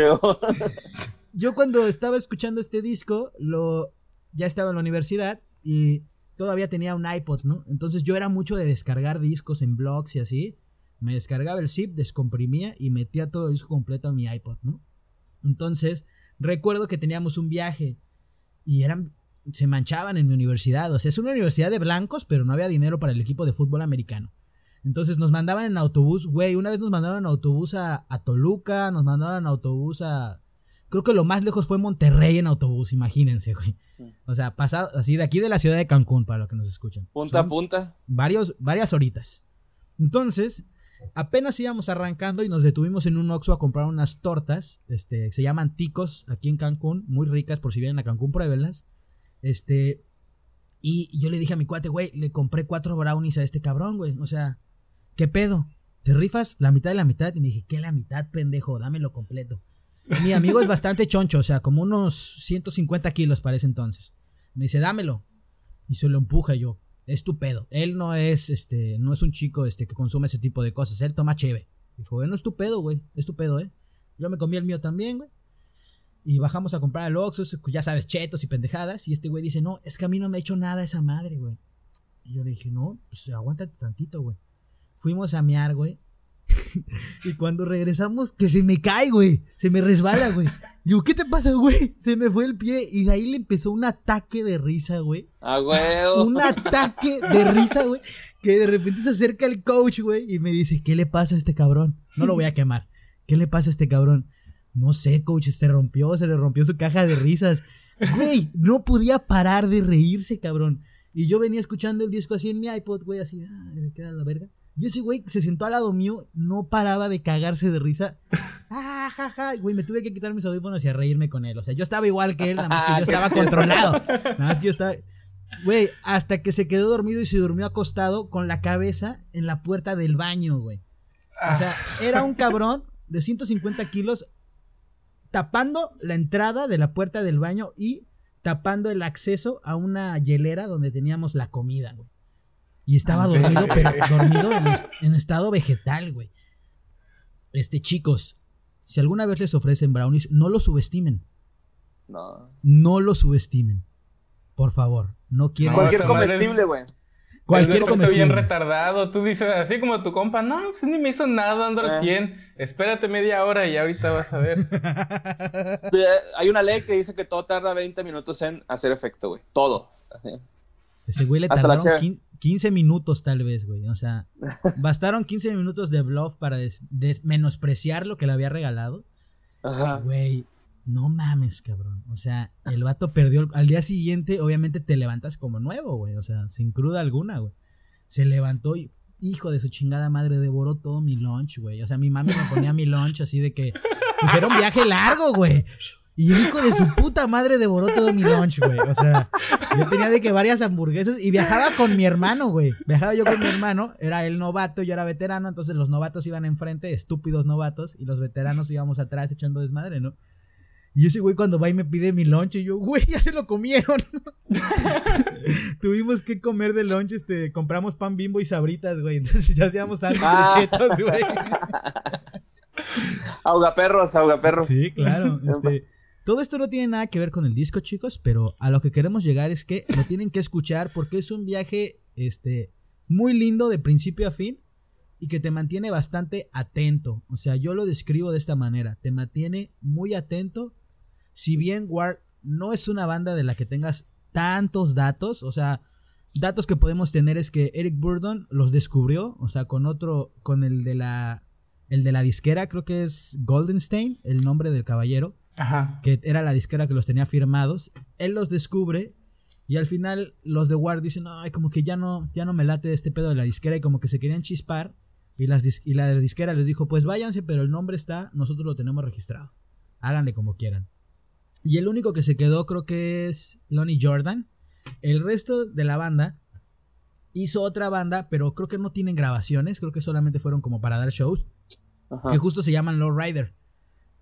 Speaker 1: <laughs>
Speaker 2: Yo cuando estaba escuchando este disco, lo ya estaba en la universidad y todavía tenía un iPod, ¿no? Entonces yo era mucho de descargar discos en blogs y así. Me descargaba el zip, descomprimía y metía todo el disco completo a mi iPod, ¿no? Entonces, recuerdo que teníamos un viaje y eran se manchaban en mi universidad, o sea, es una universidad de blancos, pero no había dinero para el equipo de fútbol americano. Entonces nos mandaban en autobús, güey, una vez nos mandaron en autobús a, a Toluca, nos mandaban en autobús a Creo que lo más lejos fue Monterrey en autobús, imagínense, güey. O sea, pasado, así de aquí de la ciudad de Cancún, para los que nos escuchan.
Speaker 1: Punta a punta.
Speaker 2: Varios, varias horitas. Entonces, apenas íbamos arrancando y nos detuvimos en un Oxxo a comprar unas tortas, este, se llaman ticos aquí en Cancún, muy ricas, por si vienen a Cancún, pruébenlas. Este, y yo le dije a mi cuate, güey, le compré cuatro brownies a este cabrón, güey. O sea, ¿qué pedo? ¿Te rifas la mitad de la mitad? Y me dije, ¿qué la mitad, pendejo? Dámelo completo. Mi amigo es bastante choncho, o sea, como unos 150 kilos para ese entonces. Me dice, dámelo. Y se lo empuja yo. Es tu pedo. Él no es, este, no es un chico, este, que consume ese tipo de cosas. Él toma cheve. Dijo, bueno, es tu pedo, güey. Es tu pedo, eh. Yo me comí el mío también, güey. Y bajamos a comprar al Oxxo, ya sabes, chetos y pendejadas. Y este güey dice, no, es que a mí no me ha hecho nada esa madre, güey. Y yo le dije, no, pues aguántate tantito, güey. Fuimos a mear, güey. <laughs> y cuando regresamos, que se me cae, güey. Se me resbala, güey. Digo, ¿qué te pasa, güey? <laughs> Se me fue el pie y de ahí le empezó un ataque de risa, güey.
Speaker 1: Ah, güey.
Speaker 2: Un ataque de risa, güey. Que de repente se acerca el coach, güey, y me dice, ¿qué le pasa a este cabrón? No lo voy a quemar. ¿Qué le pasa a este cabrón? No sé, coach, se rompió, se le rompió su caja de risas. Güey, no podía parar de reírse, cabrón. Y yo venía escuchando el disco así en mi iPod, güey, así, ah, queda la verga. Y ese güey se sentó al lado mío, no paraba de cagarse de risa. <laughs> Ah, ja, Güey, me tuve que quitar mis audífonos y a reírme con él. O sea, yo estaba igual que él, nada más que yo <laughs> estaba controlado. Nada más que yo estaba. Güey, hasta que se quedó dormido y se durmió acostado con la cabeza en la puerta del baño, güey. O sea, era un <laughs> cabrón de 150 kilos tapando la entrada de la puerta del baño y tapando el acceso a una hielera donde teníamos la comida, güey. Y estaba dormido, pero dormido en, estado vegetal, güey. Este, chicos, si alguna vez les ofrecen brownies, no lo subestimen.
Speaker 1: No.
Speaker 2: No lo subestimen. Por favor, no quiero.
Speaker 1: Cualquier comestible, güey.
Speaker 3: Cualquier comestible. Estoy bien retardado. Tú dices así como tu compa, no, pues ni me hizo nada, ando al 100. Eh. Espérate media hora y ahorita vas a ver. <laughs>
Speaker 1: Hay una ley que dice que todo tarda 20 minutos en hacer efecto, güey. Todo.
Speaker 2: Ese güey le tardaron 15 minutos tal vez, güey. O sea, <laughs> bastaron 15 minutos de bluff para menospreciar lo que le había regalado. Ajá. Güey, no mames, cabrón. O sea, el vato perdió. Al día siguiente, obviamente, te levantas como nuevo, güey. O sea, sin cruda alguna, güey. Se levantó y, hijo de su chingada madre, devoró todo mi lunch, güey. O sea, mi mami me ponía mi lunch así de que. Pues era un viaje largo, güey. Y el hijo de su puta madre devoró todo mi lunch, güey. O sea, yo tenía de que varias hamburguesas y viajaba con mi hermano, güey. Viajaba yo con mi hermano, era el novato, yo era veterano, entonces los novatos iban enfrente, estúpidos novatos, y los veteranos íbamos atrás echando desmadre, ¿no? Y ese güey cuando va y me pide mi lunch, y yo, güey, ya se lo comieron. <laughs> Tuvimos que comer de lunch, este, compramos pan bimbo y sabritas, güey. Entonces ya hacíamos sándwiches de ah. chetos, güey. <laughs>
Speaker 1: Auga perros, auga perros.
Speaker 2: Sí, claro. Este, Todo esto no tiene nada que ver con el disco, chicos, pero a lo que queremos llegar es que lo tienen que escuchar porque es un viaje este, muy lindo de principio a fin y que te mantiene bastante atento. O sea, yo lo describo de esta manera, te mantiene muy atento. Si bien War no es una banda de la que tengas tantos datos, o sea, datos que podemos tener es que Eric Burdon los descubrió, o sea, con otro, con el de la, el de la disquera, creo que es Goldenstein, el nombre del caballero que era la disquera que los tenía firmados. Él los descubre y al final los de Ward dicen, ay, como que ya no, ya no me late este pedo de la disquera y como que se querían chispar. Y, las y la disquera les dijo, pues váyanse, pero el nombre está, nosotros lo tenemos registrado. Háganle como quieran. Y el único que se quedó creo que es Lonnie Jordan. El resto de la banda hizo otra banda, pero creo que no tienen grabaciones, creo que solamente fueron como para dar shows. Que justo se llaman Low Rider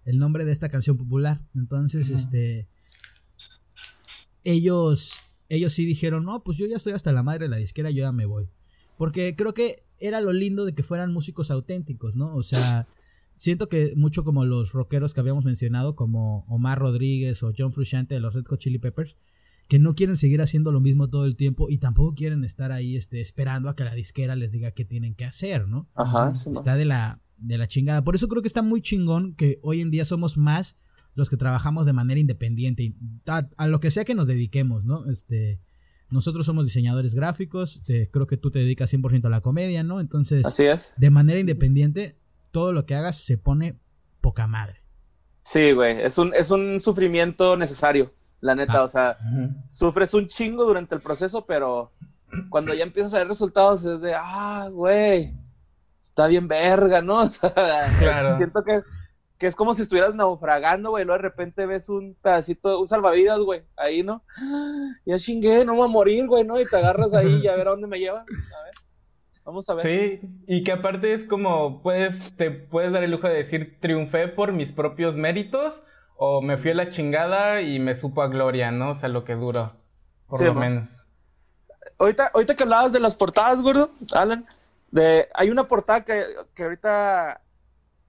Speaker 2: el nombre de esta canción popular. Entonces, este. Ellos. Ellos sí dijeron, no, pues yo ya estoy hasta la madre de la disquera, yo ya me voy. Porque creo que era lo lindo de que fueran músicos auténticos, ¿no? O sea, siento que mucho como los rockeros que habíamos mencionado, como Omar Rodríguez o John Frusciante de los Red Hot Chili Peppers, que no quieren seguir haciendo lo mismo todo el tiempo y tampoco quieren estar ahí este, esperando a que la disquera les diga qué tienen que hacer, ¿no?
Speaker 1: Ajá,
Speaker 2: Está de la, de la chingada. Por eso creo que está muy chingón que hoy en día somos más los que trabajamos de manera independiente a, lo que sea que nos dediquemos, ¿no? Este, nosotros somos diseñadores gráficos, creo que tú te dedicas 100% a la comedia, ¿no? Entonces,
Speaker 1: Así es.
Speaker 2: de manera independiente, todo lo que hagas se pone poca madre.
Speaker 1: Sí, güey, es un, es un sufrimiento necesario, la neta, ah. o sea, sufres un chingo durante el proceso, pero cuando ya empiezas a ver resultados es de, ah, güey, está bien verga, ¿no? <laughs> claro. Siento que, que, es como si estuvieras naufragando, güey, luego de repente ves un pedacito, un salvavidas, güey, ahí, ¿no? Ya chingué, no voy a morir, güey, ¿no? Y te agarras ahí y a ver a dónde me lleva. A ver. Vamos a ver.
Speaker 3: Sí, y que aparte es como, puedes, te puedes dar el lujo de decir, triunfé por mis propios méritos o me fui a la chingada y me supo a gloria, ¿no? O sea, lo que duró, por lo menos.
Speaker 1: Ahorita, ahorita que hablabas de las portadas, gordo, Alan, de, hay una portada que, que ahorita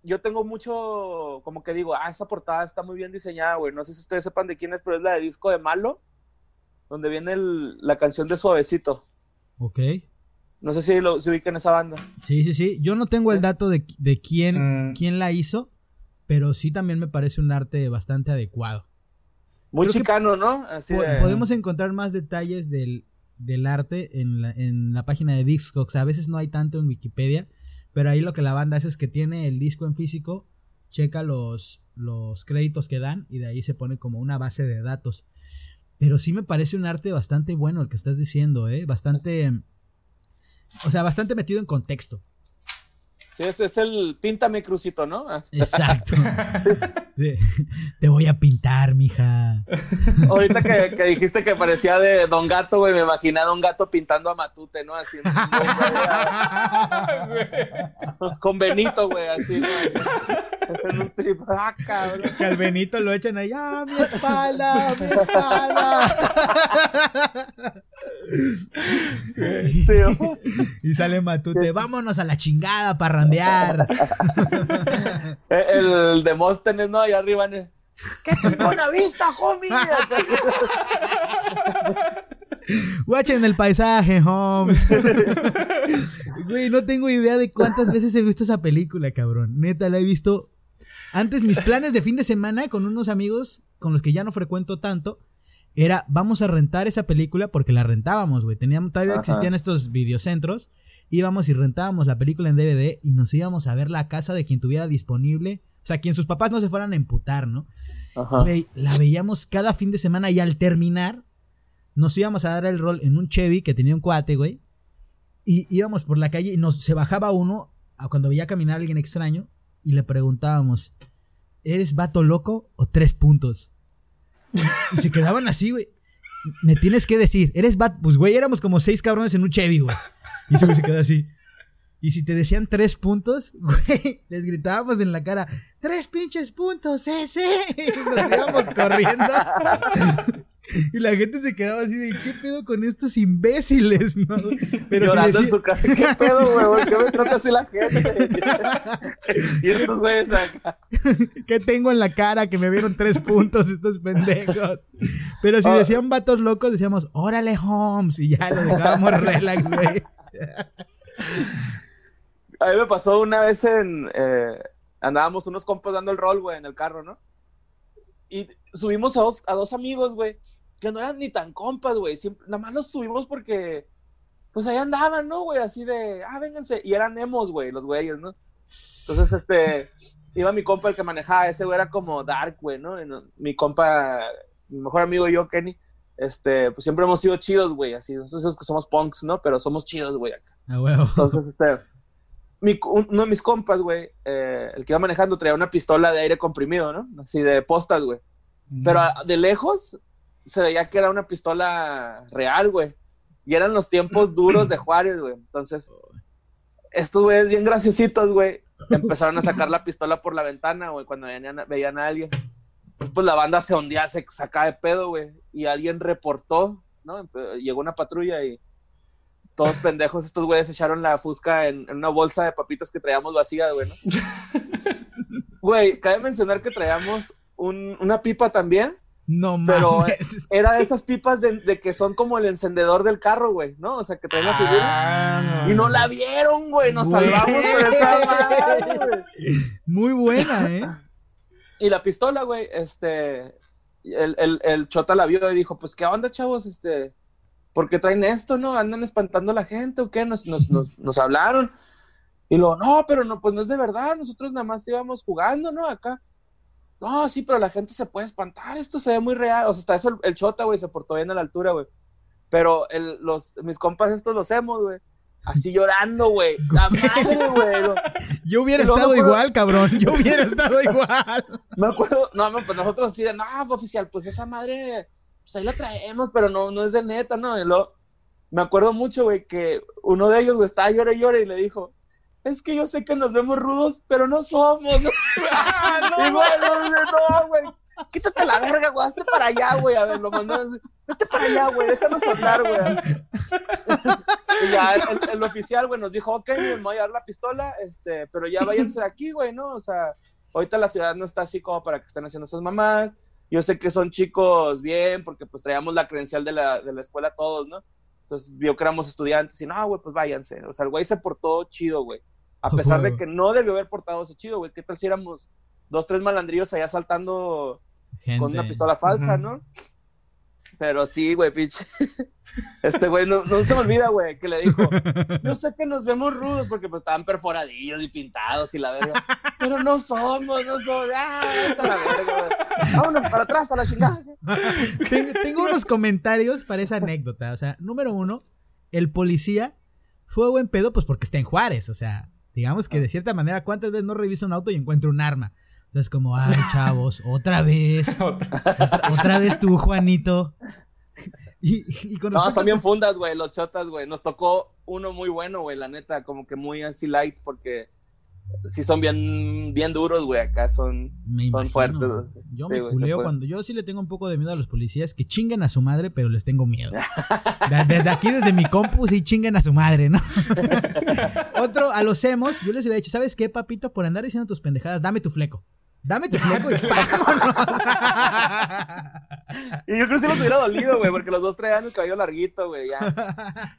Speaker 1: yo tengo mucho, como que digo, ah, esa portada está muy bien diseñada, güey. No sé si ustedes sepan de quién es, pero es la de disco de Malo, donde viene la canción de Suavecito.
Speaker 2: Ok.
Speaker 1: No sé si lo, se ubican esa banda.
Speaker 2: Sí, sí, sí. Yo no tengo el dato de, quién, mm. quién la hizo, pero sí también me parece un arte bastante adecuado.
Speaker 1: Muy chicano, ¿no?
Speaker 2: Así Podemos encontrar más detalles del, del arte en la, en la página de Discogs. A veces no hay tanto en Wikipedia, pero ahí lo que la banda hace es que tiene el disco en físico, checa los, los créditos que dan y de ahí se pone como una base de datos. Pero sí me parece un arte bastante bueno el que estás diciendo, ¿eh? Bastante... O sea, bastante metido en contexto.
Speaker 1: Ese es el píntame crucito, ¿no?
Speaker 2: Exacto. <laughs> Te voy a pintar, mija.
Speaker 1: Ahorita que, dijiste que parecía de Don Gato, güey, me imaginé a Don Gato pintando a Matute, ¿no? Así. <laughs> Con Benito, güey, así, ¿no? En un trip. <laughs> Ah,
Speaker 2: Que al Benito lo echan ahí, ¡ah, mi espalda! ¡Mi espalda! Sí, y sale Matute, vámonos a la chingada, parrandear. <laughs>
Speaker 1: el, el Demóstenes, ¿no? Allá arriba, ¿no? ¡Qué chingona vista, homie!
Speaker 2: Watchen el paisaje, Holmes. <laughs> Güey, no tengo idea de cuántas veces he visto esa película, cabrón. Neta, la he visto. Antes, mis planes de fin de semana con unos amigos con los que ya no frecuento tanto era vamos a rentar esa película porque la rentábamos, güey. Teníamos, todavía existían estos videocentros. Íbamos y rentábamos la película en DVD y nos íbamos a ver la casa de quien tuviera disponible o sea, quien sus papás no se fueran a emputar, ¿no? Ajá. la veíamos cada fin de semana y al terminar nos íbamos a dar el rol en un Chevy que tenía un cuate, güey. Y íbamos por la calle y nos se bajaba uno cuando veía caminar a alguien extraño y le preguntábamos, ¿eres vato loco o tres puntos? Y se quedaban así, güey. Me tienes que decir, ¿eres vato? Pues, güey, éramos como seis cabrones en un Chevy, güey. Y se quedó así. Y si te decían tres puntos, <laughs> güey, les gritábamos en la cara, tres pinches puntos, ese. Y nos íbamos corriendo. Y la gente se quedaba así de, ¿qué pedo con estos imbéciles? <laughs> ¿no?
Speaker 1: Pero Llorando en su casa, ¿qué pedo, güey? ¿Qué me trata así la gente? <laughs> y estos güeyes acá.
Speaker 2: ¿Qué tengo en la cara que me vieron tres puntos estos pendejos? Pero si ah. decían vatos locos, decíamos, órale, Holmes, y ya lo dejábamos <laughs> relax, güey.
Speaker 1: A mí me pasó una vez en... Eh, andábamos unos compas dando el rol, güey, en el carro, ¿no? Y subimos a dos, a dos amigos, güey, que no eran ni tan compas, güey. Nada más los subimos porque, pues ahí andaban, ¿no, güey? Así de, ah, vénganse. Y eran emos, güey, los güeyes, ¿no? Entonces, este, iba mi compa el que manejaba, ese güey era como dark, güey, ¿no? mi compa, mi mejor amigo y yo, Kenny, este, pues siempre hemos sido chidos, güey, así, nosotros que somos punks, ¿no? Pero somos chidos, güey, acá.
Speaker 2: Ah, huevo.
Speaker 1: Entonces, este, uno de mis compas, güey, eh, el que iba manejando traía una pistola de aire comprimido, ¿no? Así de postas, güey. Pero de lejos se veía que era una pistola real, güey. Y eran los tiempos <clears throat> duros de Juárez, güey. Entonces, estos güeyes bien graciositos, güey, empezaron a sacar la pistola por la ventana, güey, cuando veían, veían a alguien. Pues, pues la banda se hundía, se sacaba de pedo, güey. Y alguien reportó, ¿no? Llegó una patrulla y todos pendejos, estos güeyes echaron la fusca en, una bolsa de papitas que traíamos vacía, güey, ¿no? <laughs> Güey, cabe mencionar que traíamos una pipa también.
Speaker 2: No
Speaker 1: Pero era de esas pipas de, que son como el encendedor del carro, güey, ¿no? O sea, que traen la figura. Ah, y no la vieron, güey. Nos salvamos por esa madre, güey.
Speaker 2: Muy buena, ¿eh?
Speaker 1: Y la pistola, güey, este. El, el, el chota la vio y dijo: Pues, ¿qué onda, chavos? Este ¿por qué traen esto, no? ¿Andan espantando a la gente o qué? Nos, nos, nos, <laughs> nos hablaron. Y luego, no, pero no, pues no es de verdad, nosotros nada más íbamos jugando, ¿no? Acá. No, sí, pero la gente se puede espantar, esto se ve muy real. O sea, hasta eso el, chota, güey, se portó bien a la altura, güey. Pero el, los, mis compas estos los hemos, güey. Así llorando, güey. <laughs> La madre, güey.
Speaker 2: Yo hubiera estado igual, cabrón. Yo hubiera estado igual. <laughs>
Speaker 1: Me acuerdo, no, no, pues nosotros así de, no, oficial, pues esa madre pues ahí la traemos, pero no, no es de neta, ¿no? Y me acuerdo mucho, güey, que uno de ellos, güey, estaba llorando y y le dijo, es que yo sé que nos vemos rudos, pero no somos. <laughs> <laughs> No, ah, no, no, güey. Quítate la verga, güey, hazte para allá, güey. A ver, lo mandó así. Hazte para allá, güey, déjanos hablar, güey. y ya el, el, oficial, güey, nos dijo, ok, me voy a dar la pistola, este, pero ya váyanse de aquí, güey, ¿no? O sea, ahorita la ciudad no está así como para que estén haciendo esas mamás. Yo sé que son chicos bien, porque pues traíamos la credencial de la, de la escuela todos, ¿no? Entonces vio que éramos estudiantes y no, güey, pues váyanse. O sea, el güey se portó chido, güey. A pesar de que no debió haber portado ese chido, güey. ¿Qué tal si éramos dos, tres malandrillos allá saltando con una pistola falsa, ¿no? Pero sí, güey, pinche. <laughs> Este güey, no, se me olvida, güey, que le dijo, <laughs> yo sé que nos vemos rudos porque pues estaban perforadillos y pintados y la verga, pero no somos, no somos, ah, está la verga, güey. Vámonos para atrás a la chingada. <laughs>
Speaker 2: Tengo, unos comentarios para esa anécdota, o sea, número uno, el policía fue buen pedo pues porque está en Juárez, o sea, digamos que de cierta manera, ¿cuántas veces no revisa un auto y encuentra un arma? Entonces como, ay, chavos, <laughs> otra vez, otra vez tú, Juanito.
Speaker 1: Y, no, son bien fundas, güey, los chotas, güey. Nos tocó uno muy bueno, güey, la neta, como que muy así light, porque sí son bien, bien duros, güey, acá son, son fuertes.
Speaker 2: Yo me culeo cuando, yo sí le tengo un poco de miedo a los policías, que chinguen a su madre, pero les tengo miedo. desde aquí, desde mi compu, sí chinguen a su madre, ¿no? <laughs> Otro, a los hemos, yo les hubiera dicho, ¿sabes qué, papito? Por andar diciendo tus pendejadas, dame tu fleco. Dame tu fleco y <laughs>
Speaker 1: y yo creo que sí nos hubiera dolido, güey, porque los dos traían el cabello larguito, güey, ya.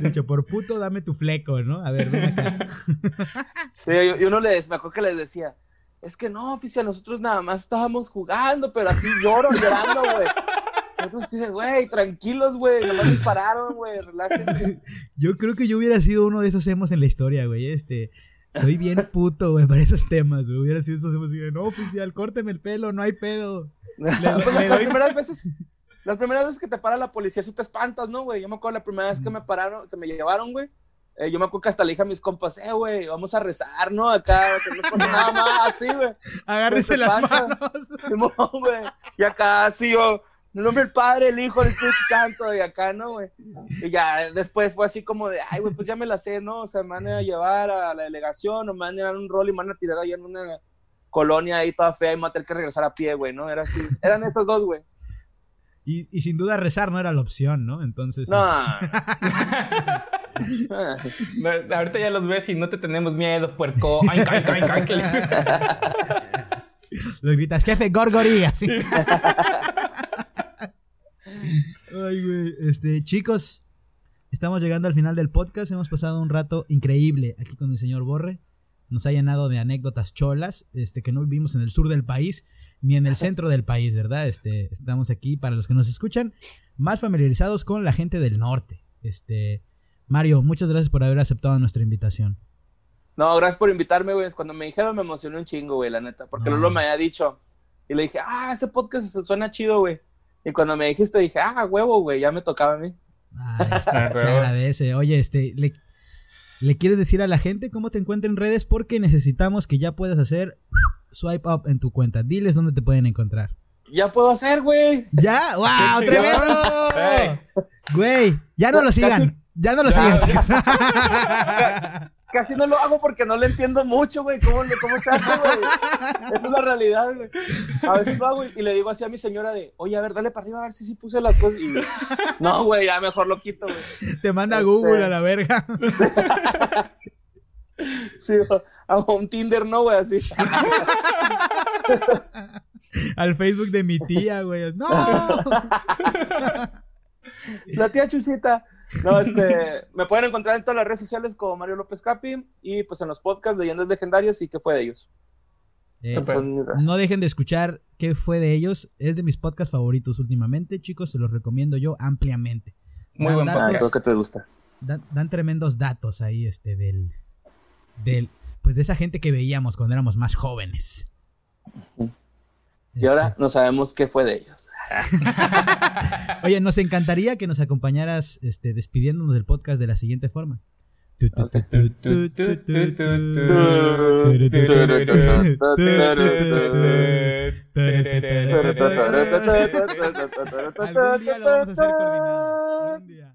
Speaker 2: Dicho, por puto, dame tu fleco, ¿no? A ver, ven acá.
Speaker 1: sí, y uno les, me acuerdo que les decía, es que no, oficial, nosotros nada más estábamos jugando, pero así lloro, llorando, güey. Entonces, güey, tranquilos, güey, nomás dispararon, güey, relájense.
Speaker 2: Yo creo que yo hubiera sido uno de esos hemos en la historia, güey, este soy bien puto, güey, para esos temas, güey. Hubiera sido eso, así no, oficial, córteme el pelo, no hay pedo. <laughs>
Speaker 1: Pues las primeras <laughs> veces, las primeras veces que te para la policía sí te espantas, ¿no, güey? Yo me acuerdo la primera vez que me pararon, que me llevaron, güey. Eh, yo me acuerdo que hasta le dije a mis compas, eh, güey, vamos a rezar, ¿no? Acá, que no nada más, así, güey. <laughs>
Speaker 2: Agárrese las manos.
Speaker 1: güey. Y acá, así, yo, el nombre del Padre, el Hijo, el Espíritu Santo, y acá, ¿no, güey? Y ya después fue así como de, ay, güey, pues ya me la sé, ¿no? O sea, me van a llevar a la delegación, o me van a dar un rol y me van a tirar ahí en una colonia ahí toda fea y me van a tener que regresar a pie, güey, ¿no? Era así, eran esas dos, güey.
Speaker 2: Y, y, sin duda rezar no era la opción, ¿no? Entonces.
Speaker 1: No.
Speaker 3: este... <laughs> Ahorita ya los ves y no te tenemos miedo, puerco. Ay, ay, ay, ay, <laughs>
Speaker 2: Lo gritas, jefe, gorgorí, así. <laughs> Ay, güey. Este, chicos, estamos llegando al final del podcast. Hemos pasado un rato increíble aquí con el señor Borre. Nos ha llenado de anécdotas cholas, este, que no vivimos en el sur del país ni en el centro del país, ¿verdad? Este, estamos aquí para los que nos escuchan, más familiarizados con la gente del norte. Este, Mario, muchas gracias por haber aceptado nuestra invitación.
Speaker 1: No, gracias por invitarme, güey. Cuando me dijeron me emocioné un chingo, güey, la neta, porque no. Lolo me había dicho. Y le dije, ah, ese podcast se suena chido, güey. Y cuando me dijiste, dije, ah, huevo, güey, ya me tocaba a mí.
Speaker 2: Ah, está, <laughs> se agradece. Oye, este, le, ¿le quieres decir a la gente cómo te encuentran en redes? Porque necesitamos que ya puedas hacer swipe up en tu cuenta. Diles dónde te pueden encontrar.
Speaker 1: Ya puedo hacer, güey.
Speaker 2: ¿Ya? <laughs> ¡Wow! ¡Tremendo! Hey. Güey, ya no lo sigan. Ya no lo sigan, <laughs> chicos.
Speaker 1: Casi no lo hago porque no le entiendo mucho, güey. ¿Cómo, cómo se hace, güey? Esa es la realidad, güey. A veces lo hago y le digo así a mi señora de, oye, a ver, dale para arriba a ver si sí puse las cosas. Y, no, güey, ya mejor lo quito, güey.
Speaker 2: Te manda este... Google a la verga. <laughs>
Speaker 1: Sí, a un Tinder, no, güey, así. <laughs>
Speaker 2: Al Facebook de mi tía, güey. No.
Speaker 1: La tía Chuchita. No, este, me pueden encontrar en todas las redes sociales como Mario López Capi y pues en los podcasts Leyendas Legendarias y qué fue de ellos.
Speaker 2: Eh, no dejen de escuchar qué fue de ellos. Es de mis podcasts favoritos últimamente, chicos. Se los recomiendo yo ampliamente.
Speaker 3: Muy buen podcast.
Speaker 1: Creo que te gusta.
Speaker 2: Dan, dan, tremendos datos ahí, este, del, del, pues de esa gente que veíamos cuando éramos más jóvenes.
Speaker 1: Y ahora no sabemos qué fue de ellos.
Speaker 2: Oye, nos encantaría que nos acompañaras este, despidiéndonos del podcast de la siguiente forma. Algún día lo vamos a hacer coordinado. Algún día.